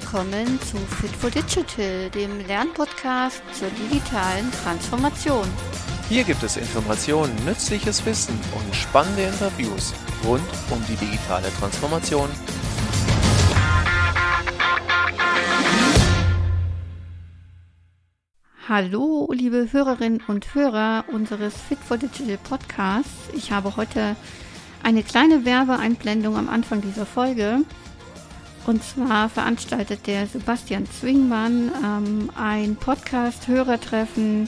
willkommen zu Fit for Digital, dem Lernpodcast zur digitalen Transformation. Hier gibt es Informationen, nützliches Wissen und spannende Interviews rund um die digitale Transformation. Hallo, liebe Hörerinnen und Hörer unseres Fit for Digital Podcasts. Ich habe heute eine kleine Werbeeinblendung am Anfang dieser Folge. Und zwar veranstaltet der Sebastian Zwingmann ähm, ein Podcast-Hörertreffen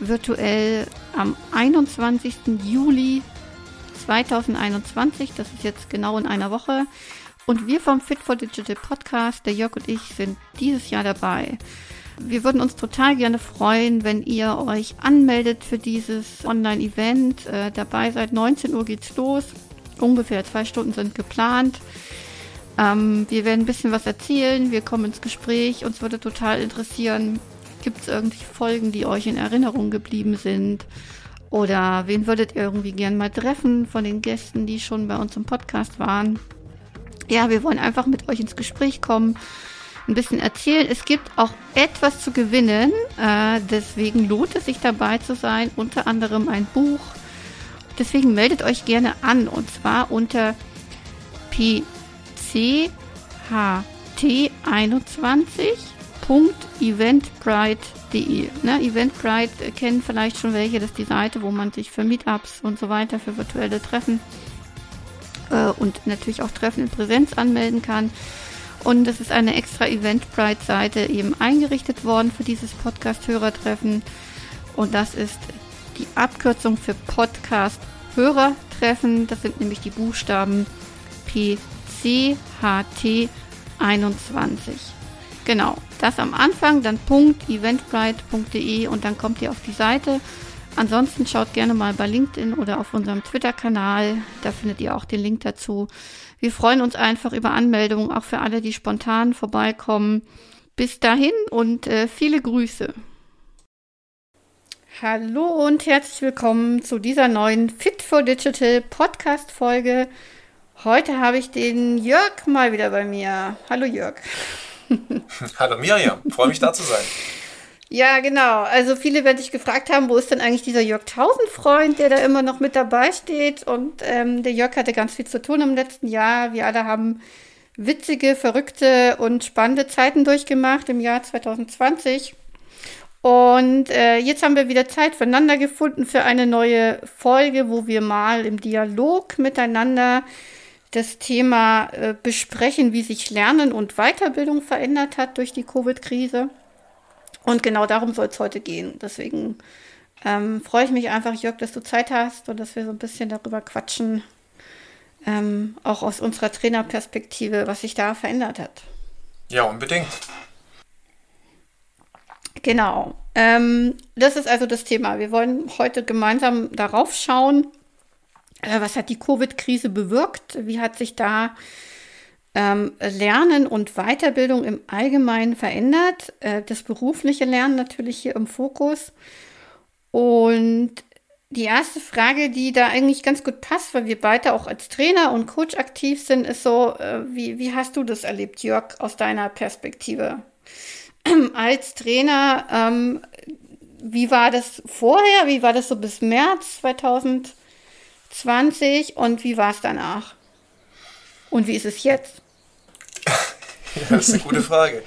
virtuell am 21. Juli 2021. Das ist jetzt genau in einer Woche. Und wir vom Fit for Digital Podcast, der Jörg und ich, sind dieses Jahr dabei. Wir würden uns total gerne freuen, wenn ihr euch anmeldet für dieses Online-Event. Äh, dabei seid 19 Uhr geht's los. Ungefähr zwei Stunden sind geplant. Ähm, wir werden ein bisschen was erzählen, wir kommen ins Gespräch. Uns würde total interessieren, gibt es irgendwie Folgen, die euch in Erinnerung geblieben sind? Oder wen würdet ihr irgendwie gern mal treffen von den Gästen, die schon bei uns im Podcast waren? Ja, wir wollen einfach mit euch ins Gespräch kommen, ein bisschen erzählen. Es gibt auch etwas zu gewinnen, äh, deswegen lohnt es sich dabei zu sein, unter anderem ein Buch. Deswegen meldet euch gerne an und zwar unter p cht21.eventbrite.de. Ne, Eventbrite kennen vielleicht schon welche, das ist die Seite, wo man sich für Meetups und so weiter, für virtuelle Treffen äh, und natürlich auch Treffen in Präsenz anmelden kann. Und es ist eine extra Eventbrite-Seite eben eingerichtet worden für dieses Podcast-Hörertreffen. Und das ist die Abkürzung für Podcast-Hörertreffen. Das sind nämlich die Buchstaben P CHT21. Genau, das am Anfang, dann eventbrite.de und dann kommt ihr auf die Seite. Ansonsten schaut gerne mal bei LinkedIn oder auf unserem Twitter-Kanal, da findet ihr auch den Link dazu. Wir freuen uns einfach über Anmeldungen, auch für alle, die spontan vorbeikommen. Bis dahin und äh, viele Grüße. Hallo und herzlich willkommen zu dieser neuen Fit for Digital Podcast Folge. Heute habe ich den Jörg mal wieder bei mir. Hallo Jörg. Hallo Miriam, freue mich da zu sein. Ja, genau. Also viele werden sich gefragt haben, wo ist denn eigentlich dieser Jörg Tausendfreund, der da immer noch mit dabei steht. Und ähm, der Jörg hatte ganz viel zu tun im letzten Jahr. Wir alle haben witzige, verrückte und spannende Zeiten durchgemacht im Jahr 2020. Und äh, jetzt haben wir wieder Zeit füreinander gefunden für eine neue Folge, wo wir mal im Dialog miteinander das Thema äh, besprechen, wie sich Lernen und Weiterbildung verändert hat durch die Covid-Krise. Und genau darum soll es heute gehen. Deswegen ähm, freue ich mich einfach, Jörg, dass du Zeit hast und dass wir so ein bisschen darüber quatschen, ähm, auch aus unserer Trainerperspektive, was sich da verändert hat. Ja, unbedingt. Genau. Ähm, das ist also das Thema. Wir wollen heute gemeinsam darauf schauen, was hat die Covid-Krise bewirkt? Wie hat sich da ähm, Lernen und Weiterbildung im Allgemeinen verändert? Äh, das berufliche Lernen natürlich hier im Fokus. Und die erste Frage, die da eigentlich ganz gut passt, weil wir beide auch als Trainer und Coach aktiv sind, ist so, äh, wie, wie hast du das erlebt, Jörg, aus deiner Perspektive? als Trainer, ähm, wie war das vorher? Wie war das so bis März 2020? 20 und wie war es danach? Und wie ist es jetzt? ja, das ist eine gute Frage.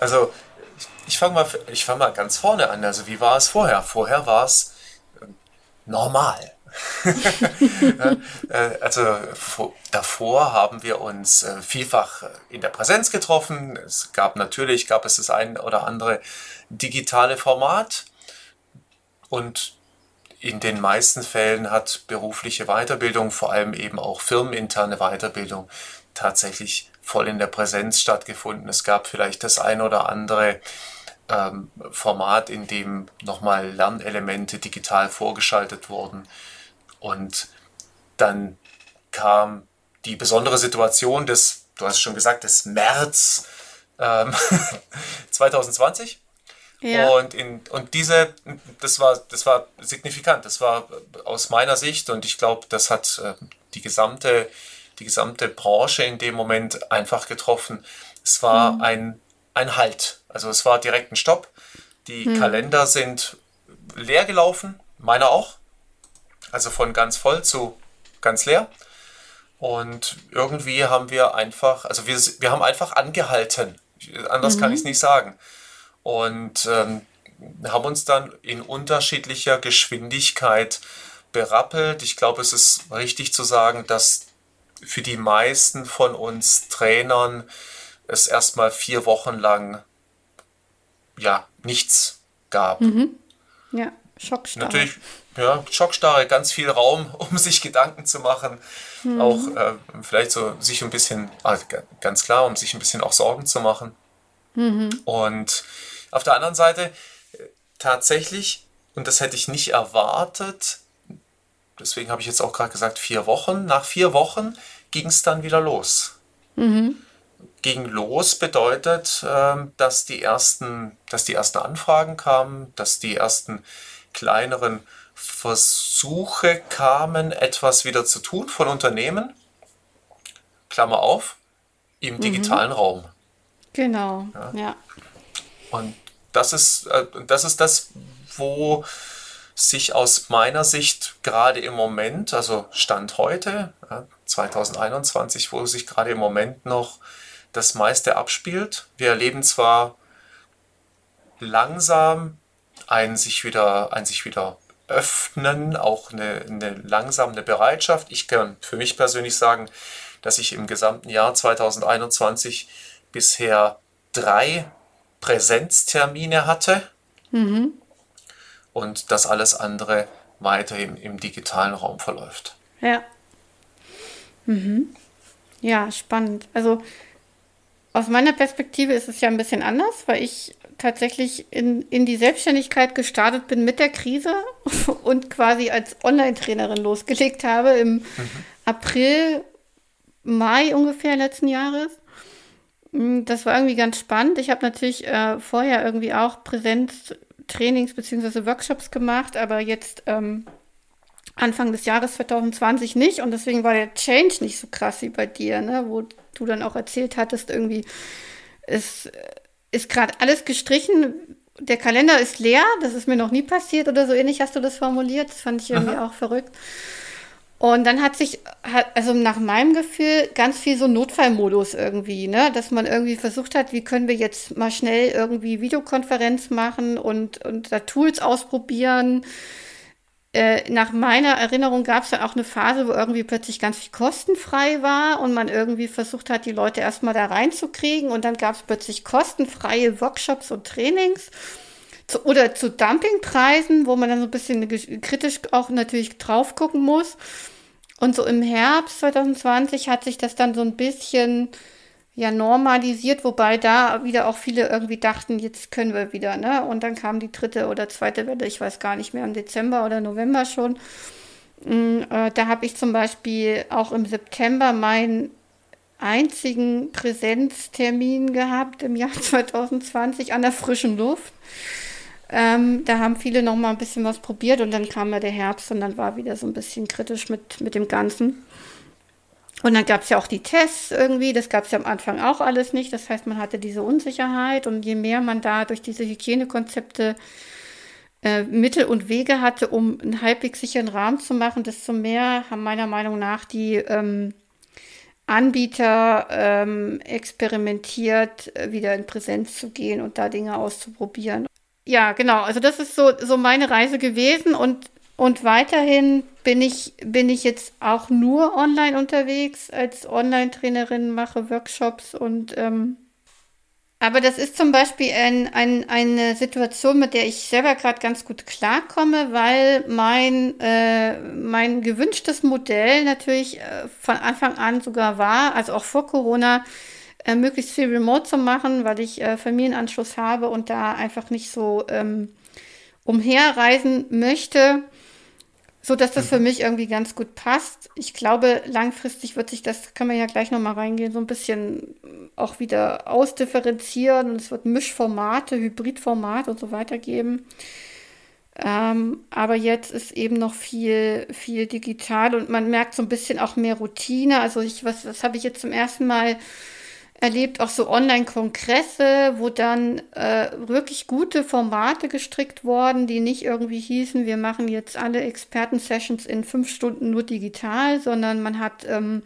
Also ich, ich fange mal, fang mal ganz vorne an. Also wie war es vorher? Vorher war es äh, normal. Äh, also davor haben wir uns äh, vielfach in der Präsenz getroffen. Es gab natürlich, gab es das ein oder andere digitale Format. Und in den meisten Fällen hat berufliche Weiterbildung, vor allem eben auch firmeninterne Weiterbildung, tatsächlich voll in der Präsenz stattgefunden. Es gab vielleicht das ein oder andere ähm, Format, in dem nochmal Lernelemente digital vorgeschaltet wurden. Und dann kam die besondere Situation des, du hast schon gesagt, des März ähm, 2020 ja. Und, in, und diese, das war, das war signifikant. Das war aus meiner Sicht und ich glaube, das hat äh, die gesamte, die gesamte Branche in dem Moment einfach getroffen. Es war mhm. ein, ein Halt. Also es war direkt ein Stopp. Die hm. Kalender sind leer gelaufen, meiner auch. Also von ganz voll zu ganz leer. Und irgendwie haben wir einfach, also wir, wir haben einfach angehalten. Anders mhm. kann ich es nicht sagen. Und ähm, haben uns dann in unterschiedlicher Geschwindigkeit berappelt. Ich glaube, es ist richtig zu sagen, dass für die meisten von uns Trainern es erstmal vier Wochen lang ja nichts gab. Mhm. Ja, Schockstarre. Natürlich, ja, Schockstarre, ganz viel Raum, um sich Gedanken zu machen. Mhm. Auch äh, vielleicht so sich ein bisschen, also ganz klar, um sich ein bisschen auch Sorgen zu machen. Mhm. Und auf der anderen Seite tatsächlich, und das hätte ich nicht erwartet, deswegen habe ich jetzt auch gerade gesagt, vier Wochen. Nach vier Wochen ging es dann wieder los. Mhm. Ging los bedeutet, ähm, dass die ersten, dass die ersten Anfragen kamen, dass die ersten kleineren Versuche kamen, etwas wieder zu tun von Unternehmen. Klammer auf, im mhm. digitalen mhm. Raum. Genau, ja. ja. Und das ist, äh, das ist das, wo sich aus meiner Sicht gerade im Moment, also Stand heute, 2021, wo sich gerade im Moment noch das meiste abspielt. Wir erleben zwar langsam ein sich wieder, ein sich wieder öffnen, auch eine, eine langsame Bereitschaft. Ich kann für mich persönlich sagen, dass ich im gesamten Jahr 2021 bisher drei Präsenztermine hatte mhm. und dass alles andere weiter im, im digitalen Raum verläuft. Ja. Mhm. Ja, spannend. Also aus meiner Perspektive ist es ja ein bisschen anders, weil ich tatsächlich in, in die Selbstständigkeit gestartet bin mit der Krise und quasi als Online-Trainerin losgelegt habe im mhm. April, Mai ungefähr letzten Jahres. Mm, das war irgendwie ganz spannend. Ich habe natürlich äh, vorher irgendwie auch Präsenztrainings bzw. Workshops gemacht, aber jetzt ähm, Anfang des Jahres 2020 nicht und deswegen war der Change nicht so krass wie bei dir, ne? wo du dann auch erzählt hattest, irgendwie es ist gerade alles gestrichen, der Kalender ist leer, das ist mir noch nie passiert oder so ähnlich hast du das formuliert, das fand ich irgendwie Aha. auch verrückt. Und dann hat sich, also nach meinem Gefühl, ganz viel so Notfallmodus irgendwie, ne? Dass man irgendwie versucht hat, wie können wir jetzt mal schnell irgendwie Videokonferenz machen und, und da Tools ausprobieren. Äh, nach meiner Erinnerung gab es ja auch eine Phase, wo irgendwie plötzlich ganz viel kostenfrei war und man irgendwie versucht hat, die Leute erstmal da reinzukriegen und dann gab es plötzlich kostenfreie Workshops und Trainings zu, oder zu Dumpingpreisen, wo man dann so ein bisschen kritisch auch natürlich drauf gucken muss. Und so im Herbst 2020 hat sich das dann so ein bisschen ja normalisiert, wobei da wieder auch viele irgendwie dachten, jetzt können wir wieder, ne? Und dann kam die dritte oder zweite Welle, ich weiß gar nicht mehr, im Dezember oder November schon. Mm, äh, da habe ich zum Beispiel auch im September meinen einzigen Präsenztermin gehabt im Jahr 2020 an der frischen Luft. Ähm, da haben viele noch mal ein bisschen was probiert und dann kam ja der Herbst und dann war wieder so ein bisschen kritisch mit, mit dem Ganzen. Und dann gab es ja auch die Tests irgendwie, das gab es ja am Anfang auch alles nicht. Das heißt, man hatte diese Unsicherheit und je mehr man da durch diese Hygienekonzepte äh, Mittel und Wege hatte, um einen halbwegs sicheren Rahmen zu machen, desto mehr haben meiner Meinung nach die ähm, Anbieter ähm, experimentiert, äh, wieder in Präsenz zu gehen und da Dinge auszuprobieren ja, genau. Also das ist so, so meine Reise gewesen und, und weiterhin bin ich, bin ich jetzt auch nur online unterwegs als Online-Trainerin, mache Workshops und ähm, aber das ist zum Beispiel ein, ein, eine Situation, mit der ich selber gerade ganz gut klarkomme, weil mein, äh, mein gewünschtes Modell natürlich äh, von Anfang an sogar war, also auch vor Corona, äh, möglichst viel remote zu machen, weil ich äh, Familienanschluss habe und da einfach nicht so ähm, umherreisen möchte, so dass das für mhm. mich irgendwie ganz gut passt. Ich glaube, langfristig wird sich das, kann man ja gleich nochmal reingehen, so ein bisschen auch wieder ausdifferenzieren und es wird Mischformate, Hybridformate und so weiter geben. Ähm, aber jetzt ist eben noch viel, viel digital und man merkt so ein bisschen auch mehr Routine. Also ich, was, was habe ich jetzt zum ersten Mal erlebt, auch so Online-Kongresse, wo dann äh, wirklich gute Formate gestrickt wurden, die nicht irgendwie hießen, wir machen jetzt alle Experten-Sessions in fünf Stunden nur digital, sondern man hat ähm,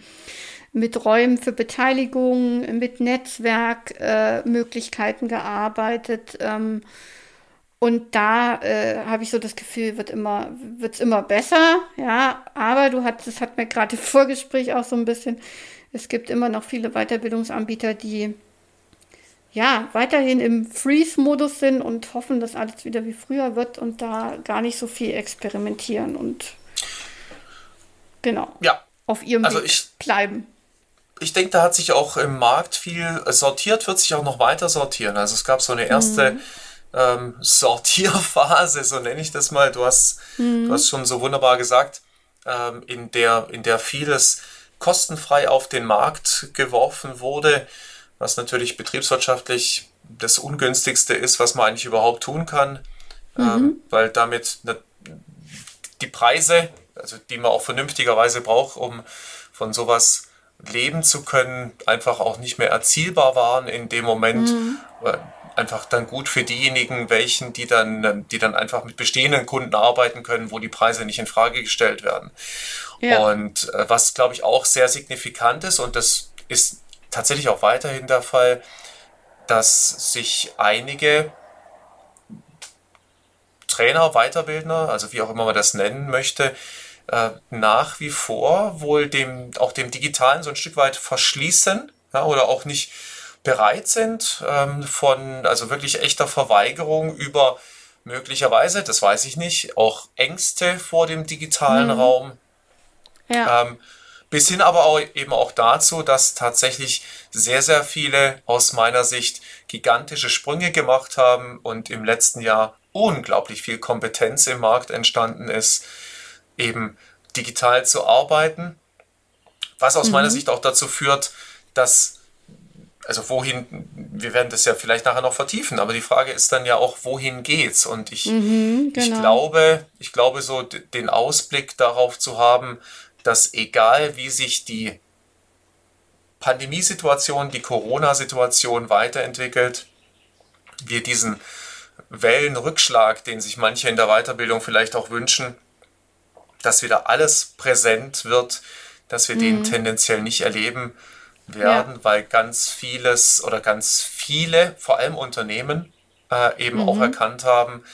mit Räumen für Beteiligung, mit Netzwerkmöglichkeiten äh, gearbeitet. Ähm, und da äh, habe ich so das Gefühl, wird immer, wird's immer besser, ja. Aber du hast, das hat mir gerade im Vorgespräch auch so ein bisschen es gibt immer noch viele Weiterbildungsanbieter, die ja weiterhin im Freeze-Modus sind und hoffen, dass alles wieder wie früher wird und da gar nicht so viel experimentieren und genau ja. auf ihrem also Weg ich, bleiben. Ich denke, da hat sich auch im Markt viel sortiert, wird sich auch noch weiter sortieren. Also es gab so eine erste mhm. ähm, Sortierphase, so nenne ich das mal. Du hast, mhm. du hast schon so wunderbar gesagt, ähm, in, der, in der vieles kostenfrei auf den Markt geworfen wurde, was natürlich betriebswirtschaftlich das ungünstigste ist, was man eigentlich überhaupt tun kann, mhm. ähm, weil damit die Preise, also die man auch vernünftigerweise braucht, um von sowas leben zu können, einfach auch nicht mehr erzielbar waren in dem Moment. Mhm. Einfach dann gut für diejenigen, welchen, die dann, die dann einfach mit bestehenden Kunden arbeiten können, wo die Preise nicht in Frage gestellt werden. Ja. Und äh, was, glaube ich, auch sehr signifikant ist, und das ist tatsächlich auch weiterhin der Fall, dass sich einige Trainer, Weiterbildner, also wie auch immer man das nennen möchte, äh, nach wie vor wohl dem, auch dem Digitalen so ein Stück weit verschließen ja, oder auch nicht bereit sind, ähm, von also wirklich echter Verweigerung über möglicherweise, das weiß ich nicht, auch Ängste vor dem digitalen mhm. Raum ja. Ähm, bis hin aber auch eben auch dazu, dass tatsächlich sehr, sehr viele aus meiner Sicht gigantische Sprünge gemacht haben und im letzten Jahr unglaublich viel Kompetenz im Markt entstanden ist, eben digital zu arbeiten. Was aus mhm. meiner Sicht auch dazu führt, dass, also wohin, wir werden das ja vielleicht nachher noch vertiefen, aber die Frage ist dann ja auch, wohin geht's? Und ich, mhm, genau. ich glaube, ich glaube so den Ausblick darauf zu haben, dass egal wie sich die Pandemiesituation, die Corona-Situation weiterentwickelt, wir diesen Wellenrückschlag, den sich manche in der Weiterbildung vielleicht auch wünschen, dass wieder alles präsent wird, dass wir mhm. den tendenziell nicht erleben werden, ja. weil ganz vieles oder ganz viele, vor allem Unternehmen, äh, eben mhm. auch erkannt haben,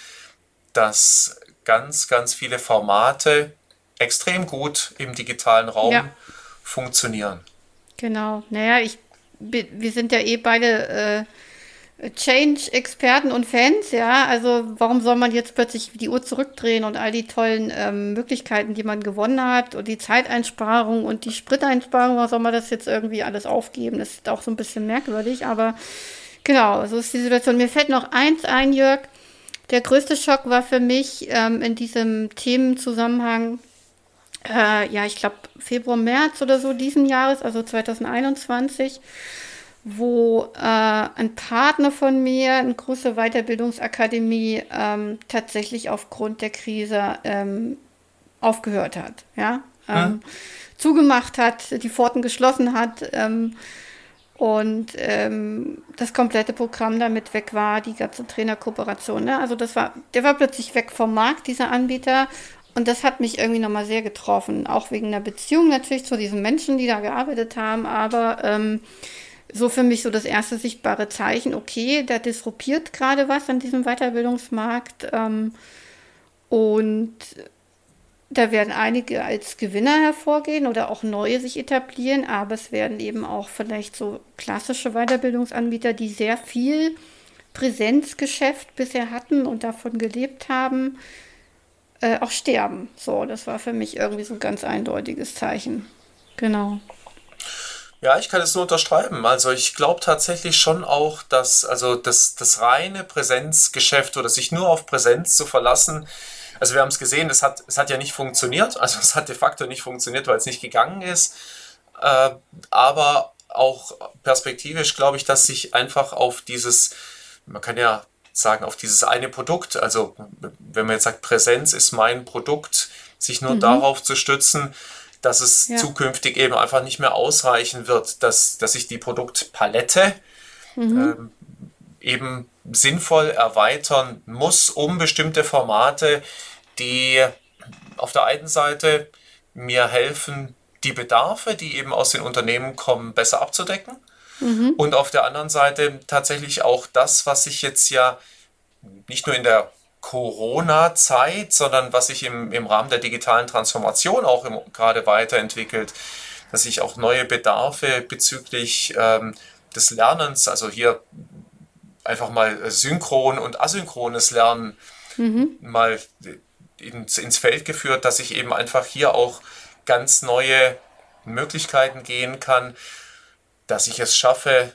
dass ganz, ganz viele Formate, extrem gut im digitalen Raum ja. funktionieren. Genau. Naja, ich, wir sind ja eh beide äh, Change-Experten und Fans, ja. Also warum soll man jetzt plötzlich die Uhr zurückdrehen und all die tollen ähm, Möglichkeiten, die man gewonnen hat und die Zeiteinsparung und die Spriteinsparung, warum soll man das jetzt irgendwie alles aufgeben? Das ist auch so ein bisschen merkwürdig, aber genau, so ist die Situation. Mir fällt noch eins ein, Jörg. Der größte Schock war für mich ähm, in diesem Themenzusammenhang äh, ja, ich glaube, Februar, März oder so diesen Jahres, also 2021, wo äh, ein Partner von mir, eine große Weiterbildungsakademie, ähm, tatsächlich aufgrund der Krise ähm, aufgehört hat, ja, ähm, hm? zugemacht hat, die Pforten geschlossen hat ähm, und ähm, das komplette Programm damit weg war, die ganze Trainerkooperation. Ne? Also das war, der war plötzlich weg vom Markt, dieser Anbieter, und das hat mich irgendwie nochmal sehr getroffen, auch wegen der Beziehung natürlich zu diesen Menschen, die da gearbeitet haben, aber ähm, so für mich so das erste sichtbare Zeichen, okay, da disruptiert gerade was an diesem Weiterbildungsmarkt ähm, und da werden einige als Gewinner hervorgehen oder auch neue sich etablieren, aber es werden eben auch vielleicht so klassische Weiterbildungsanbieter, die sehr viel Präsenzgeschäft bisher hatten und davon gelebt haben, äh, auch sterben. So, das war für mich irgendwie so ein ganz eindeutiges Zeichen. Genau. Ja, ich kann es nur unterschreiben. Also ich glaube tatsächlich schon auch, dass also das, das reine Präsenzgeschäft oder sich nur auf Präsenz zu verlassen, also wir haben es gesehen, es hat, es hat ja nicht funktioniert, also es hat de facto nicht funktioniert, weil es nicht gegangen ist. Äh, aber auch perspektivisch glaube ich, dass sich einfach auf dieses, man kann ja sagen, auf dieses eine Produkt. Also wenn man jetzt sagt, Präsenz ist mein Produkt, sich nur mhm. darauf zu stützen, dass es ja. zukünftig eben einfach nicht mehr ausreichen wird, dass, dass ich die Produktpalette mhm. ähm, eben sinnvoll erweitern muss, um bestimmte Formate, die auf der einen Seite mir helfen, die Bedarfe, die eben aus den Unternehmen kommen, besser abzudecken. Mhm. Und auf der anderen Seite tatsächlich auch das, was sich jetzt ja nicht nur in der Corona-Zeit, sondern was sich im, im Rahmen der digitalen Transformation auch im, gerade weiterentwickelt, dass sich auch neue Bedarfe bezüglich ähm, des Lernens, also hier einfach mal synchron und asynchrones Lernen mhm. mal ins, ins Feld geführt, dass ich eben einfach hier auch ganz neue Möglichkeiten gehen kann, dass ich es schaffe,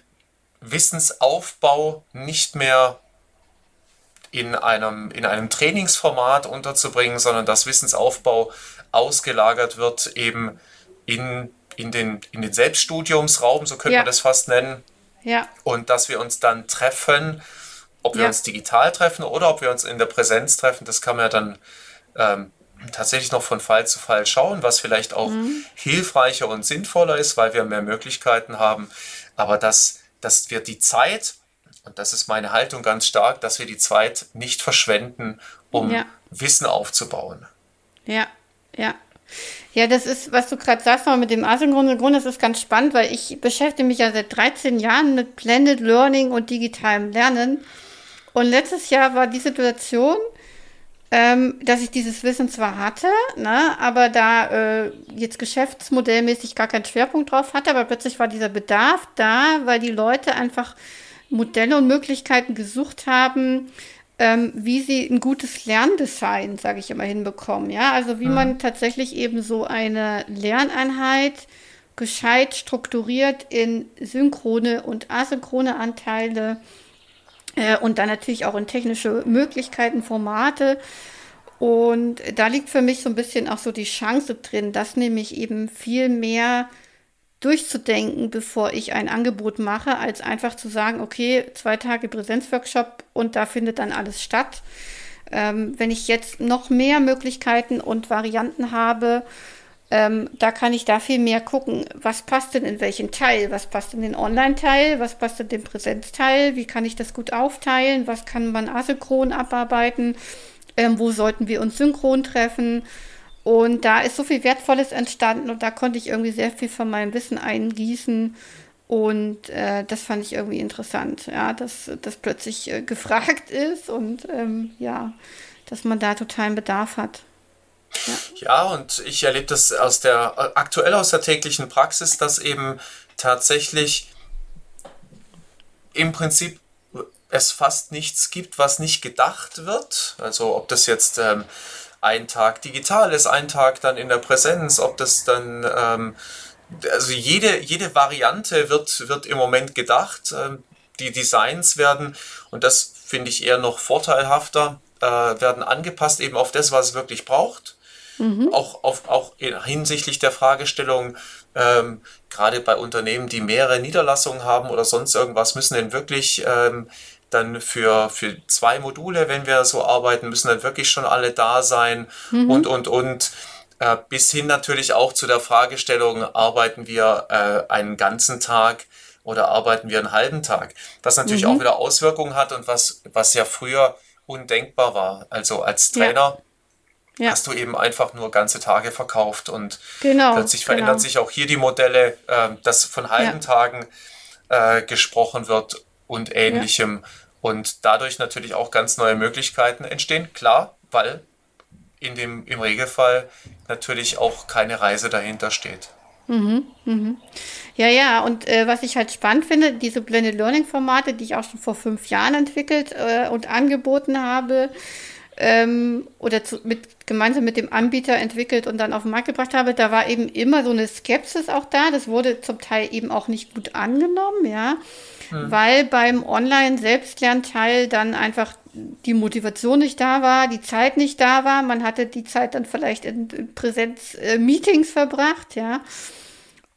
Wissensaufbau nicht mehr in einem, in einem Trainingsformat unterzubringen, sondern dass Wissensaufbau ausgelagert wird eben in, in, den, in den Selbststudiumsraum, so könnte ja. man das fast nennen. Ja. Und dass wir uns dann treffen, ob wir ja. uns digital treffen oder ob wir uns in der Präsenz treffen, das kann man ja dann ähm, tatsächlich noch von Fall zu Fall schauen, was vielleicht auch mhm. hilfreicher und sinnvoller ist, weil wir mehr Möglichkeiten haben. Aber dass, dass wir die Zeit, und das ist meine Haltung ganz stark, dass wir die Zeit nicht verschwenden, um ja. Wissen aufzubauen. Ja, ja. Ja, das ist, was du gerade sagst, mit dem asynchronen Grund, das ist ganz spannend, weil ich beschäftige mich ja seit 13 Jahren mit Blended Learning und digitalem Lernen. Und letztes Jahr war die Situation, ähm, dass ich dieses Wissen zwar hatte, ne, aber da äh, jetzt geschäftsmodellmäßig gar keinen Schwerpunkt drauf hatte, aber plötzlich war dieser Bedarf da, weil die Leute einfach Modelle und Möglichkeiten gesucht haben, ähm, wie sie ein gutes Lerndesign, sage ich immer, hinbekommen. Ja, also wie mhm. man tatsächlich eben so eine Lerneinheit gescheit strukturiert in synchrone und asynchrone Anteile äh, und dann natürlich auch in technische Möglichkeiten, Formate. Und da liegt für mich so ein bisschen auch so die Chance drin, das nämlich eben viel mehr durchzudenken, bevor ich ein Angebot mache, als einfach zu sagen, okay, zwei Tage Präsenzworkshop und da findet dann alles statt. Ähm, wenn ich jetzt noch mehr Möglichkeiten und Varianten habe, ähm, da kann ich da viel mehr gucken, was passt denn in welchen Teil, was passt in den Online-Teil, was passt in den Präsenzteil, wie kann ich das gut aufteilen, was kann man asynchron abarbeiten, ähm, wo sollten wir uns synchron treffen. Und da ist so viel Wertvolles entstanden und da konnte ich irgendwie sehr viel von meinem Wissen eingießen. Und äh, das fand ich irgendwie interessant, ja, dass das plötzlich äh, gefragt ist und ähm, ja, dass man da totalen Bedarf hat. Ja. ja, und ich erlebe das aus der aktuell aus der täglichen Praxis, dass eben tatsächlich im Prinzip es fast nichts gibt, was nicht gedacht wird. Also ob das jetzt ähm, ein Tag digital ist, ein Tag dann in der Präsenz, ob das dann ähm, also jede, jede Variante wird, wird im Moment gedacht. Ähm, die Designs werden, und das finde ich eher noch vorteilhafter, äh, werden angepasst eben auf das, was es wirklich braucht. Mhm. Auch, auf, auch hinsichtlich der Fragestellung, ähm, gerade bei Unternehmen, die mehrere Niederlassungen haben oder sonst irgendwas, müssen denn wirklich ähm, dann für, für zwei Module, wenn wir so arbeiten, müssen dann wirklich schon alle da sein mhm. und, und, und. Äh, bis hin natürlich auch zu der Fragestellung, arbeiten wir äh, einen ganzen Tag oder arbeiten wir einen halben Tag? Was natürlich mhm. auch wieder Auswirkungen hat und was, was ja früher undenkbar war. Also als Trainer. Ja ja. hast du eben einfach nur ganze Tage verkauft und genau, plötzlich verändern genau. sich auch hier die Modelle, äh, dass von halben ja. Tagen äh, gesprochen wird und ähnlichem ja. und dadurch natürlich auch ganz neue Möglichkeiten entstehen. Klar, weil in dem, im Regelfall natürlich auch keine Reise dahinter steht. Mhm, mhm. Ja, ja, und äh, was ich halt spannend finde, diese Blended Learning Formate, die ich auch schon vor fünf Jahren entwickelt äh, und angeboten habe, ähm, oder zu, mit, gemeinsam mit dem Anbieter entwickelt und dann auf den Markt gebracht habe, da war eben immer so eine Skepsis auch da. Das wurde zum Teil eben auch nicht gut angenommen, ja, hm. weil beim Online-Selbstlernteil dann einfach die Motivation nicht da war, die Zeit nicht da war. Man hatte die Zeit dann vielleicht in, in Präsenz-Meetings äh, verbracht, ja.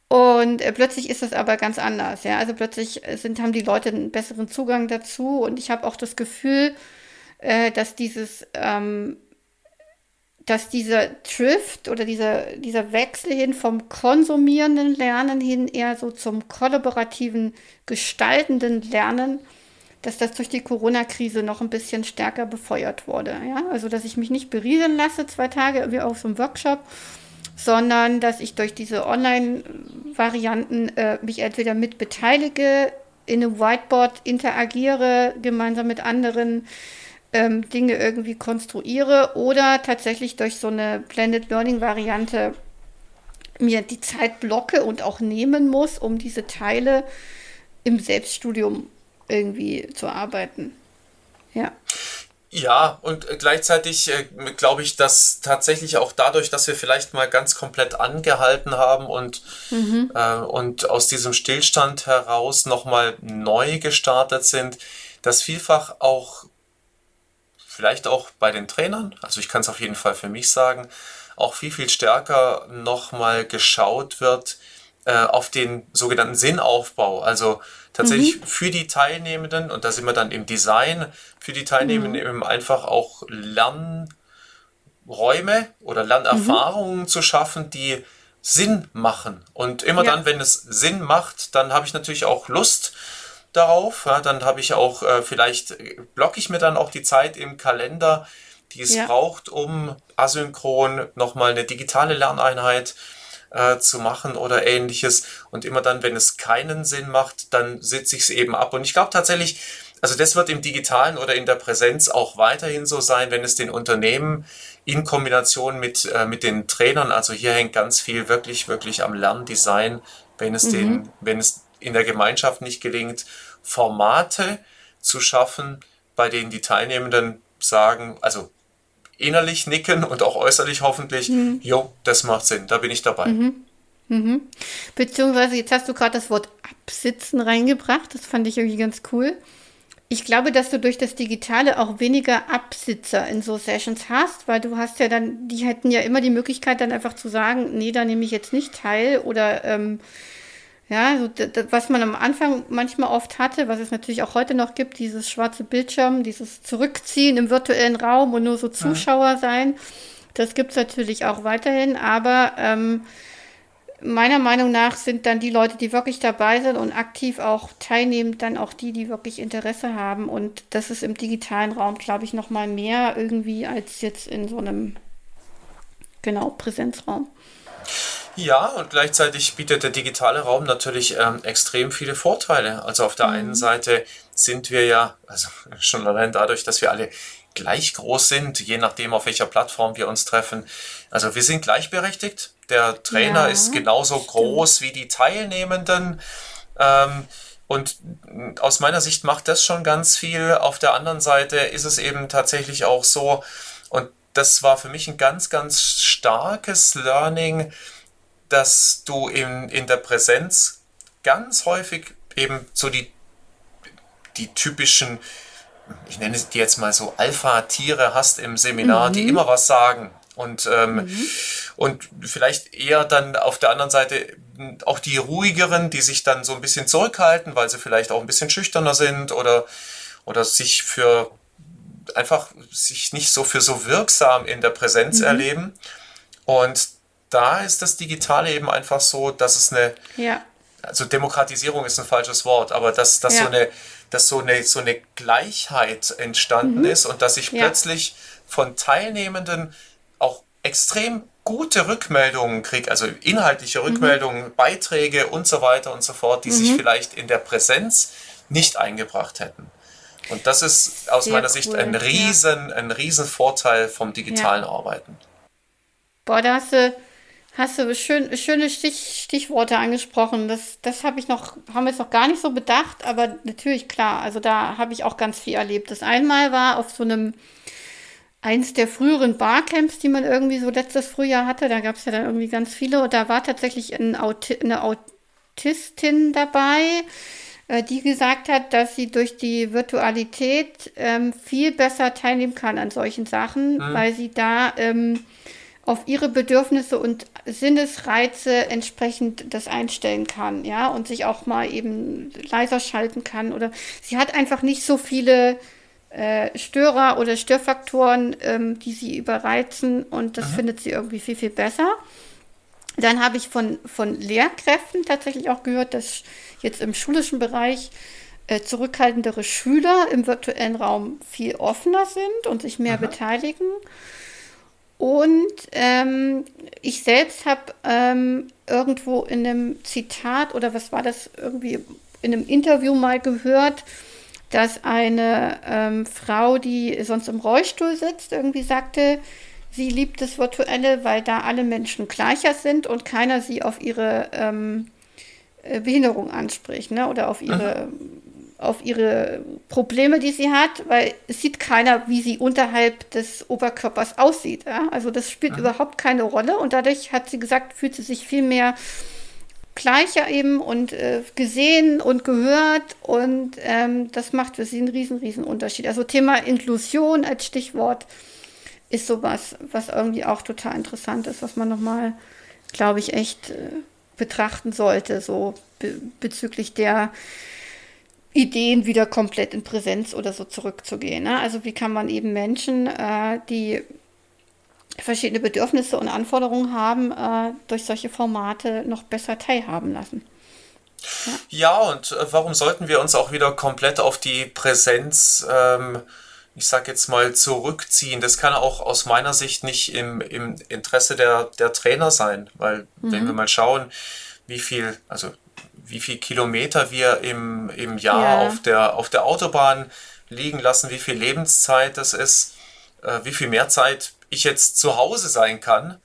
Und äh, plötzlich ist das aber ganz anders, ja. Also plötzlich sind, haben die Leute einen besseren Zugang dazu und ich habe auch das Gefühl, äh, dass dieses, ähm, dass dieser Drift oder dieser, dieser Wechsel hin vom konsumierenden Lernen hin eher so zum kollaborativen, gestaltenden Lernen, dass das durch die Corona-Krise noch ein bisschen stärker befeuert wurde. Ja? Also, dass ich mich nicht berieseln lasse, zwei Tage wie auf so einem Workshop, sondern dass ich durch diese Online-Varianten äh, mich entweder mit beteilige, in einem Whiteboard interagiere, gemeinsam mit anderen ähm, Dinge irgendwie konstruiere oder tatsächlich durch so eine Blended Learning Variante mir die Zeit blocke und auch nehmen muss, um diese Teile im Selbststudium irgendwie zu arbeiten. Ja. Ja, und gleichzeitig äh, glaube ich, dass tatsächlich auch dadurch, dass wir vielleicht mal ganz komplett angehalten haben und, mhm. äh, und aus diesem Stillstand heraus nochmal neu gestartet sind, dass vielfach auch, vielleicht auch bei den Trainern, also ich kann es auf jeden Fall für mich sagen, auch viel, viel stärker nochmal geschaut wird äh, auf den sogenannten Sinnaufbau. Also tatsächlich mhm. für die Teilnehmenden, und da sind wir dann im Design, für die Teilnehmenden mhm. eben einfach auch Lernräume oder Lernerfahrungen mhm. zu schaffen, die Sinn machen. Und immer ja. dann, wenn es Sinn macht, dann habe ich natürlich auch Lust darauf. Ja, dann habe ich auch, äh, vielleicht blocke ich mir dann auch die Zeit im Kalender, die es ja. braucht, um asynchron nochmal eine digitale Lerneinheit äh, zu machen oder ähnliches. Und immer dann, wenn es keinen Sinn macht, dann sitze ich es eben ab. Und ich glaube tatsächlich, also das wird im digitalen oder in der Präsenz auch weiterhin so sein, wenn es den Unternehmen in Kombination mit, äh, mit den Trainern, also hier hängt ganz viel wirklich, wirklich am Lerndesign, wenn es mhm. den, wenn es in der Gemeinschaft nicht gelingt, Formate zu schaffen, bei denen die Teilnehmenden sagen, also innerlich nicken und auch äußerlich hoffentlich, mhm. jo, das macht Sinn, da bin ich dabei. Mhm. Mhm. Beziehungsweise, jetzt hast du gerade das Wort Absitzen reingebracht, das fand ich irgendwie ganz cool. Ich glaube, dass du durch das Digitale auch weniger Absitzer in so Sessions hast, weil du hast ja dann, die hätten ja immer die Möglichkeit, dann einfach zu sagen, nee, da nehme ich jetzt nicht teil oder ähm, ja, so, was man am Anfang manchmal oft hatte, was es natürlich auch heute noch gibt, dieses schwarze Bildschirm, dieses Zurückziehen im virtuellen Raum und nur so Zuschauer ja. sein, das gibt es natürlich auch weiterhin, aber ähm, meiner Meinung nach sind dann die Leute, die wirklich dabei sind und aktiv auch teilnehmen, dann auch die, die wirklich Interesse haben. Und das ist im digitalen Raum, glaube ich, noch mal mehr irgendwie als jetzt in so einem, genau, Präsenzraum. Ja, und gleichzeitig bietet der digitale Raum natürlich ähm, extrem viele Vorteile. Also auf der mhm. einen Seite sind wir ja, also schon allein dadurch, dass wir alle gleich groß sind, je nachdem, auf welcher Plattform wir uns treffen. Also wir sind gleichberechtigt. Der Trainer ja, ist genauso stimmt. groß wie die Teilnehmenden. Ähm, und aus meiner Sicht macht das schon ganz viel. Auf der anderen Seite ist es eben tatsächlich auch so, und das war für mich ein ganz, ganz starkes Learning, dass du in, in der Präsenz ganz häufig eben so die, die typischen, ich nenne die jetzt mal so Alpha-Tiere hast im Seminar, mhm. die immer was sagen. Und, ähm, mhm. und vielleicht eher dann auf der anderen Seite auch die ruhigeren, die sich dann so ein bisschen zurückhalten, weil sie vielleicht auch ein bisschen schüchterner sind oder, oder sich für einfach sich nicht so für so wirksam in der Präsenz mhm. erleben. Und da ist das Digitale eben einfach so, dass es eine, ja. also Demokratisierung ist ein falsches Wort, aber dass, dass, ja. so, eine, dass so, eine, so eine Gleichheit entstanden mhm. ist und dass ich ja. plötzlich von Teilnehmenden auch extrem gute Rückmeldungen kriege, also inhaltliche mhm. Rückmeldungen, mhm. Beiträge und so weiter und so fort, die mhm. sich vielleicht in der Präsenz nicht eingebracht hätten. Und das ist aus Sehr meiner cool. Sicht ein riesen, ein riesen Vorteil vom digitalen Arbeiten. Boah, da hast du Hast du schön, schöne Stich, Stichworte angesprochen. Das, das habe ich noch, haben wir jetzt noch gar nicht so bedacht, aber natürlich klar. Also da habe ich auch ganz viel erlebt. Das einmal war auf so einem eins der früheren Barcamps, die man irgendwie so letztes Frühjahr hatte. Da gab es ja dann irgendwie ganz viele und da war tatsächlich ein Auti eine Autistin dabei, äh, die gesagt hat, dass sie durch die Virtualität ähm, viel besser teilnehmen kann an solchen Sachen, mhm. weil sie da ähm, auf ihre Bedürfnisse und Sinnesreize entsprechend das einstellen kann, ja, und sich auch mal eben leiser schalten kann oder sie hat einfach nicht so viele äh, Störer oder Störfaktoren, ähm, die sie überreizen und das mhm. findet sie irgendwie viel, viel besser. Dann habe ich von, von Lehrkräften tatsächlich auch gehört, dass jetzt im schulischen Bereich äh, zurückhaltendere Schüler im virtuellen Raum viel offener sind und sich mehr mhm. beteiligen. Und ähm, ich selbst habe ähm, irgendwo in einem Zitat oder was war das irgendwie in einem Interview mal gehört, dass eine ähm, Frau, die sonst im Rollstuhl sitzt, irgendwie sagte, sie liebt das Virtuelle, weil da alle Menschen gleicher sind und keiner sie auf ihre ähm, äh, Behinderung anspricht ne? oder auf ihre, mhm. Auf ihre Probleme, die sie hat, weil es sieht keiner, wie sie unterhalb des Oberkörpers aussieht. Ja? Also das spielt mhm. überhaupt keine Rolle und dadurch hat sie gesagt, fühlt sie sich viel mehr gleicher eben und äh, gesehen und gehört und ähm, das macht für sie einen riesen, riesen Unterschied. Also Thema Inklusion als Stichwort ist sowas, was irgendwie auch total interessant ist, was man nochmal, glaube ich, echt äh, betrachten sollte, so be bezüglich der Ideen wieder komplett in Präsenz oder so zurückzugehen. Ne? Also wie kann man eben Menschen, äh, die verschiedene Bedürfnisse und Anforderungen haben, äh, durch solche Formate noch besser teilhaben lassen. Ja, ja und äh, warum sollten wir uns auch wieder komplett auf die Präsenz, ähm, ich sag jetzt mal, zurückziehen? Das kann auch aus meiner Sicht nicht im, im Interesse der, der Trainer sein, weil mhm. wenn wir mal schauen, wie viel, also wie viel Kilometer wir im, im Jahr ja. auf, der, auf der Autobahn liegen lassen, wie viel Lebenszeit das ist, äh, wie viel mehr Zeit ich jetzt zu Hause sein kann.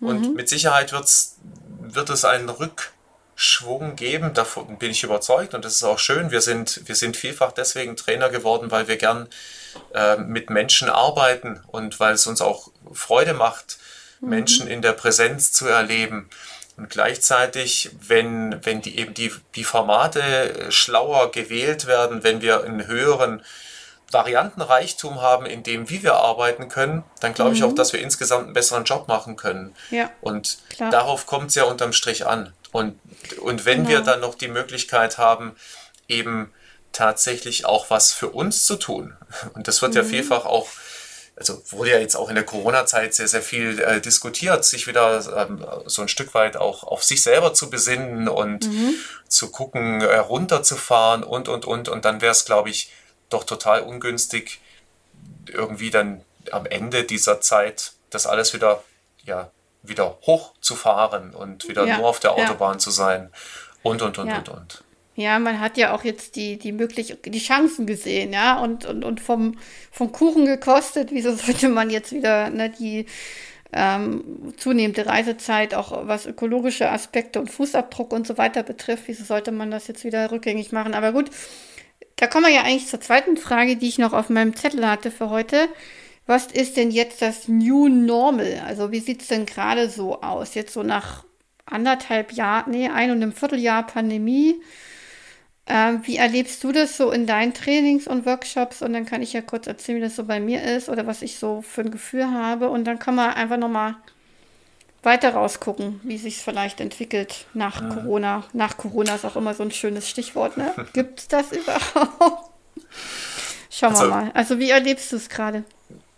Mhm. Und mit Sicherheit wird's, wird es einen Rückschwung geben, davon bin ich überzeugt und das ist auch schön. Wir sind, wir sind vielfach deswegen Trainer geworden, weil wir gern äh, mit Menschen arbeiten und weil es uns auch Freude macht, mhm. Menschen in der Präsenz zu erleben. Und gleichzeitig, wenn, wenn die eben die, die Formate schlauer gewählt werden, wenn wir einen höheren Variantenreichtum haben in dem, wie wir arbeiten können, dann glaube mhm. ich auch, dass wir insgesamt einen besseren Job machen können. Ja, und klar. darauf kommt es ja unterm Strich an. Und, und wenn genau. wir dann noch die Möglichkeit haben, eben tatsächlich auch was für uns zu tun, und das wird mhm. ja vielfach auch, also wurde ja jetzt auch in der Corona-Zeit sehr, sehr viel äh, diskutiert, sich wieder ähm, so ein Stück weit auch auf sich selber zu besinnen und mhm. zu gucken, äh, runterzufahren und, und, und. Und dann wäre es, glaube ich, doch total ungünstig, irgendwie dann am Ende dieser Zeit das alles wieder, ja, wieder hochzufahren und wieder ja, nur auf der Autobahn ja. zu sein und, und, und, ja. und, und. Ja, man hat ja auch jetzt die, die möglich, die Chancen gesehen, ja, und, und, und vom, vom Kuchen gekostet. Wieso sollte man jetzt wieder ne, die ähm, zunehmende Reisezeit, auch was ökologische Aspekte und Fußabdruck und so weiter betrifft, wieso sollte man das jetzt wieder rückgängig machen? Aber gut, da kommen wir ja eigentlich zur zweiten Frage, die ich noch auf meinem Zettel hatte für heute. Was ist denn jetzt das New Normal? Also wie sieht es denn gerade so aus? Jetzt so nach anderthalb Jahren, nee, ein und einem Vierteljahr Pandemie. Ähm, wie erlebst du das so in deinen Trainings und Workshops? Und dann kann ich ja kurz erzählen, wie das so bei mir ist oder was ich so für ein Gefühl habe. Und dann können wir einfach nochmal weiter rausgucken, wie sich es vielleicht entwickelt nach ja. Corona. Nach Corona ist auch immer so ein schönes Stichwort, ne? Gibt es das überhaupt? Schauen also, wir mal. Also wie erlebst du es gerade?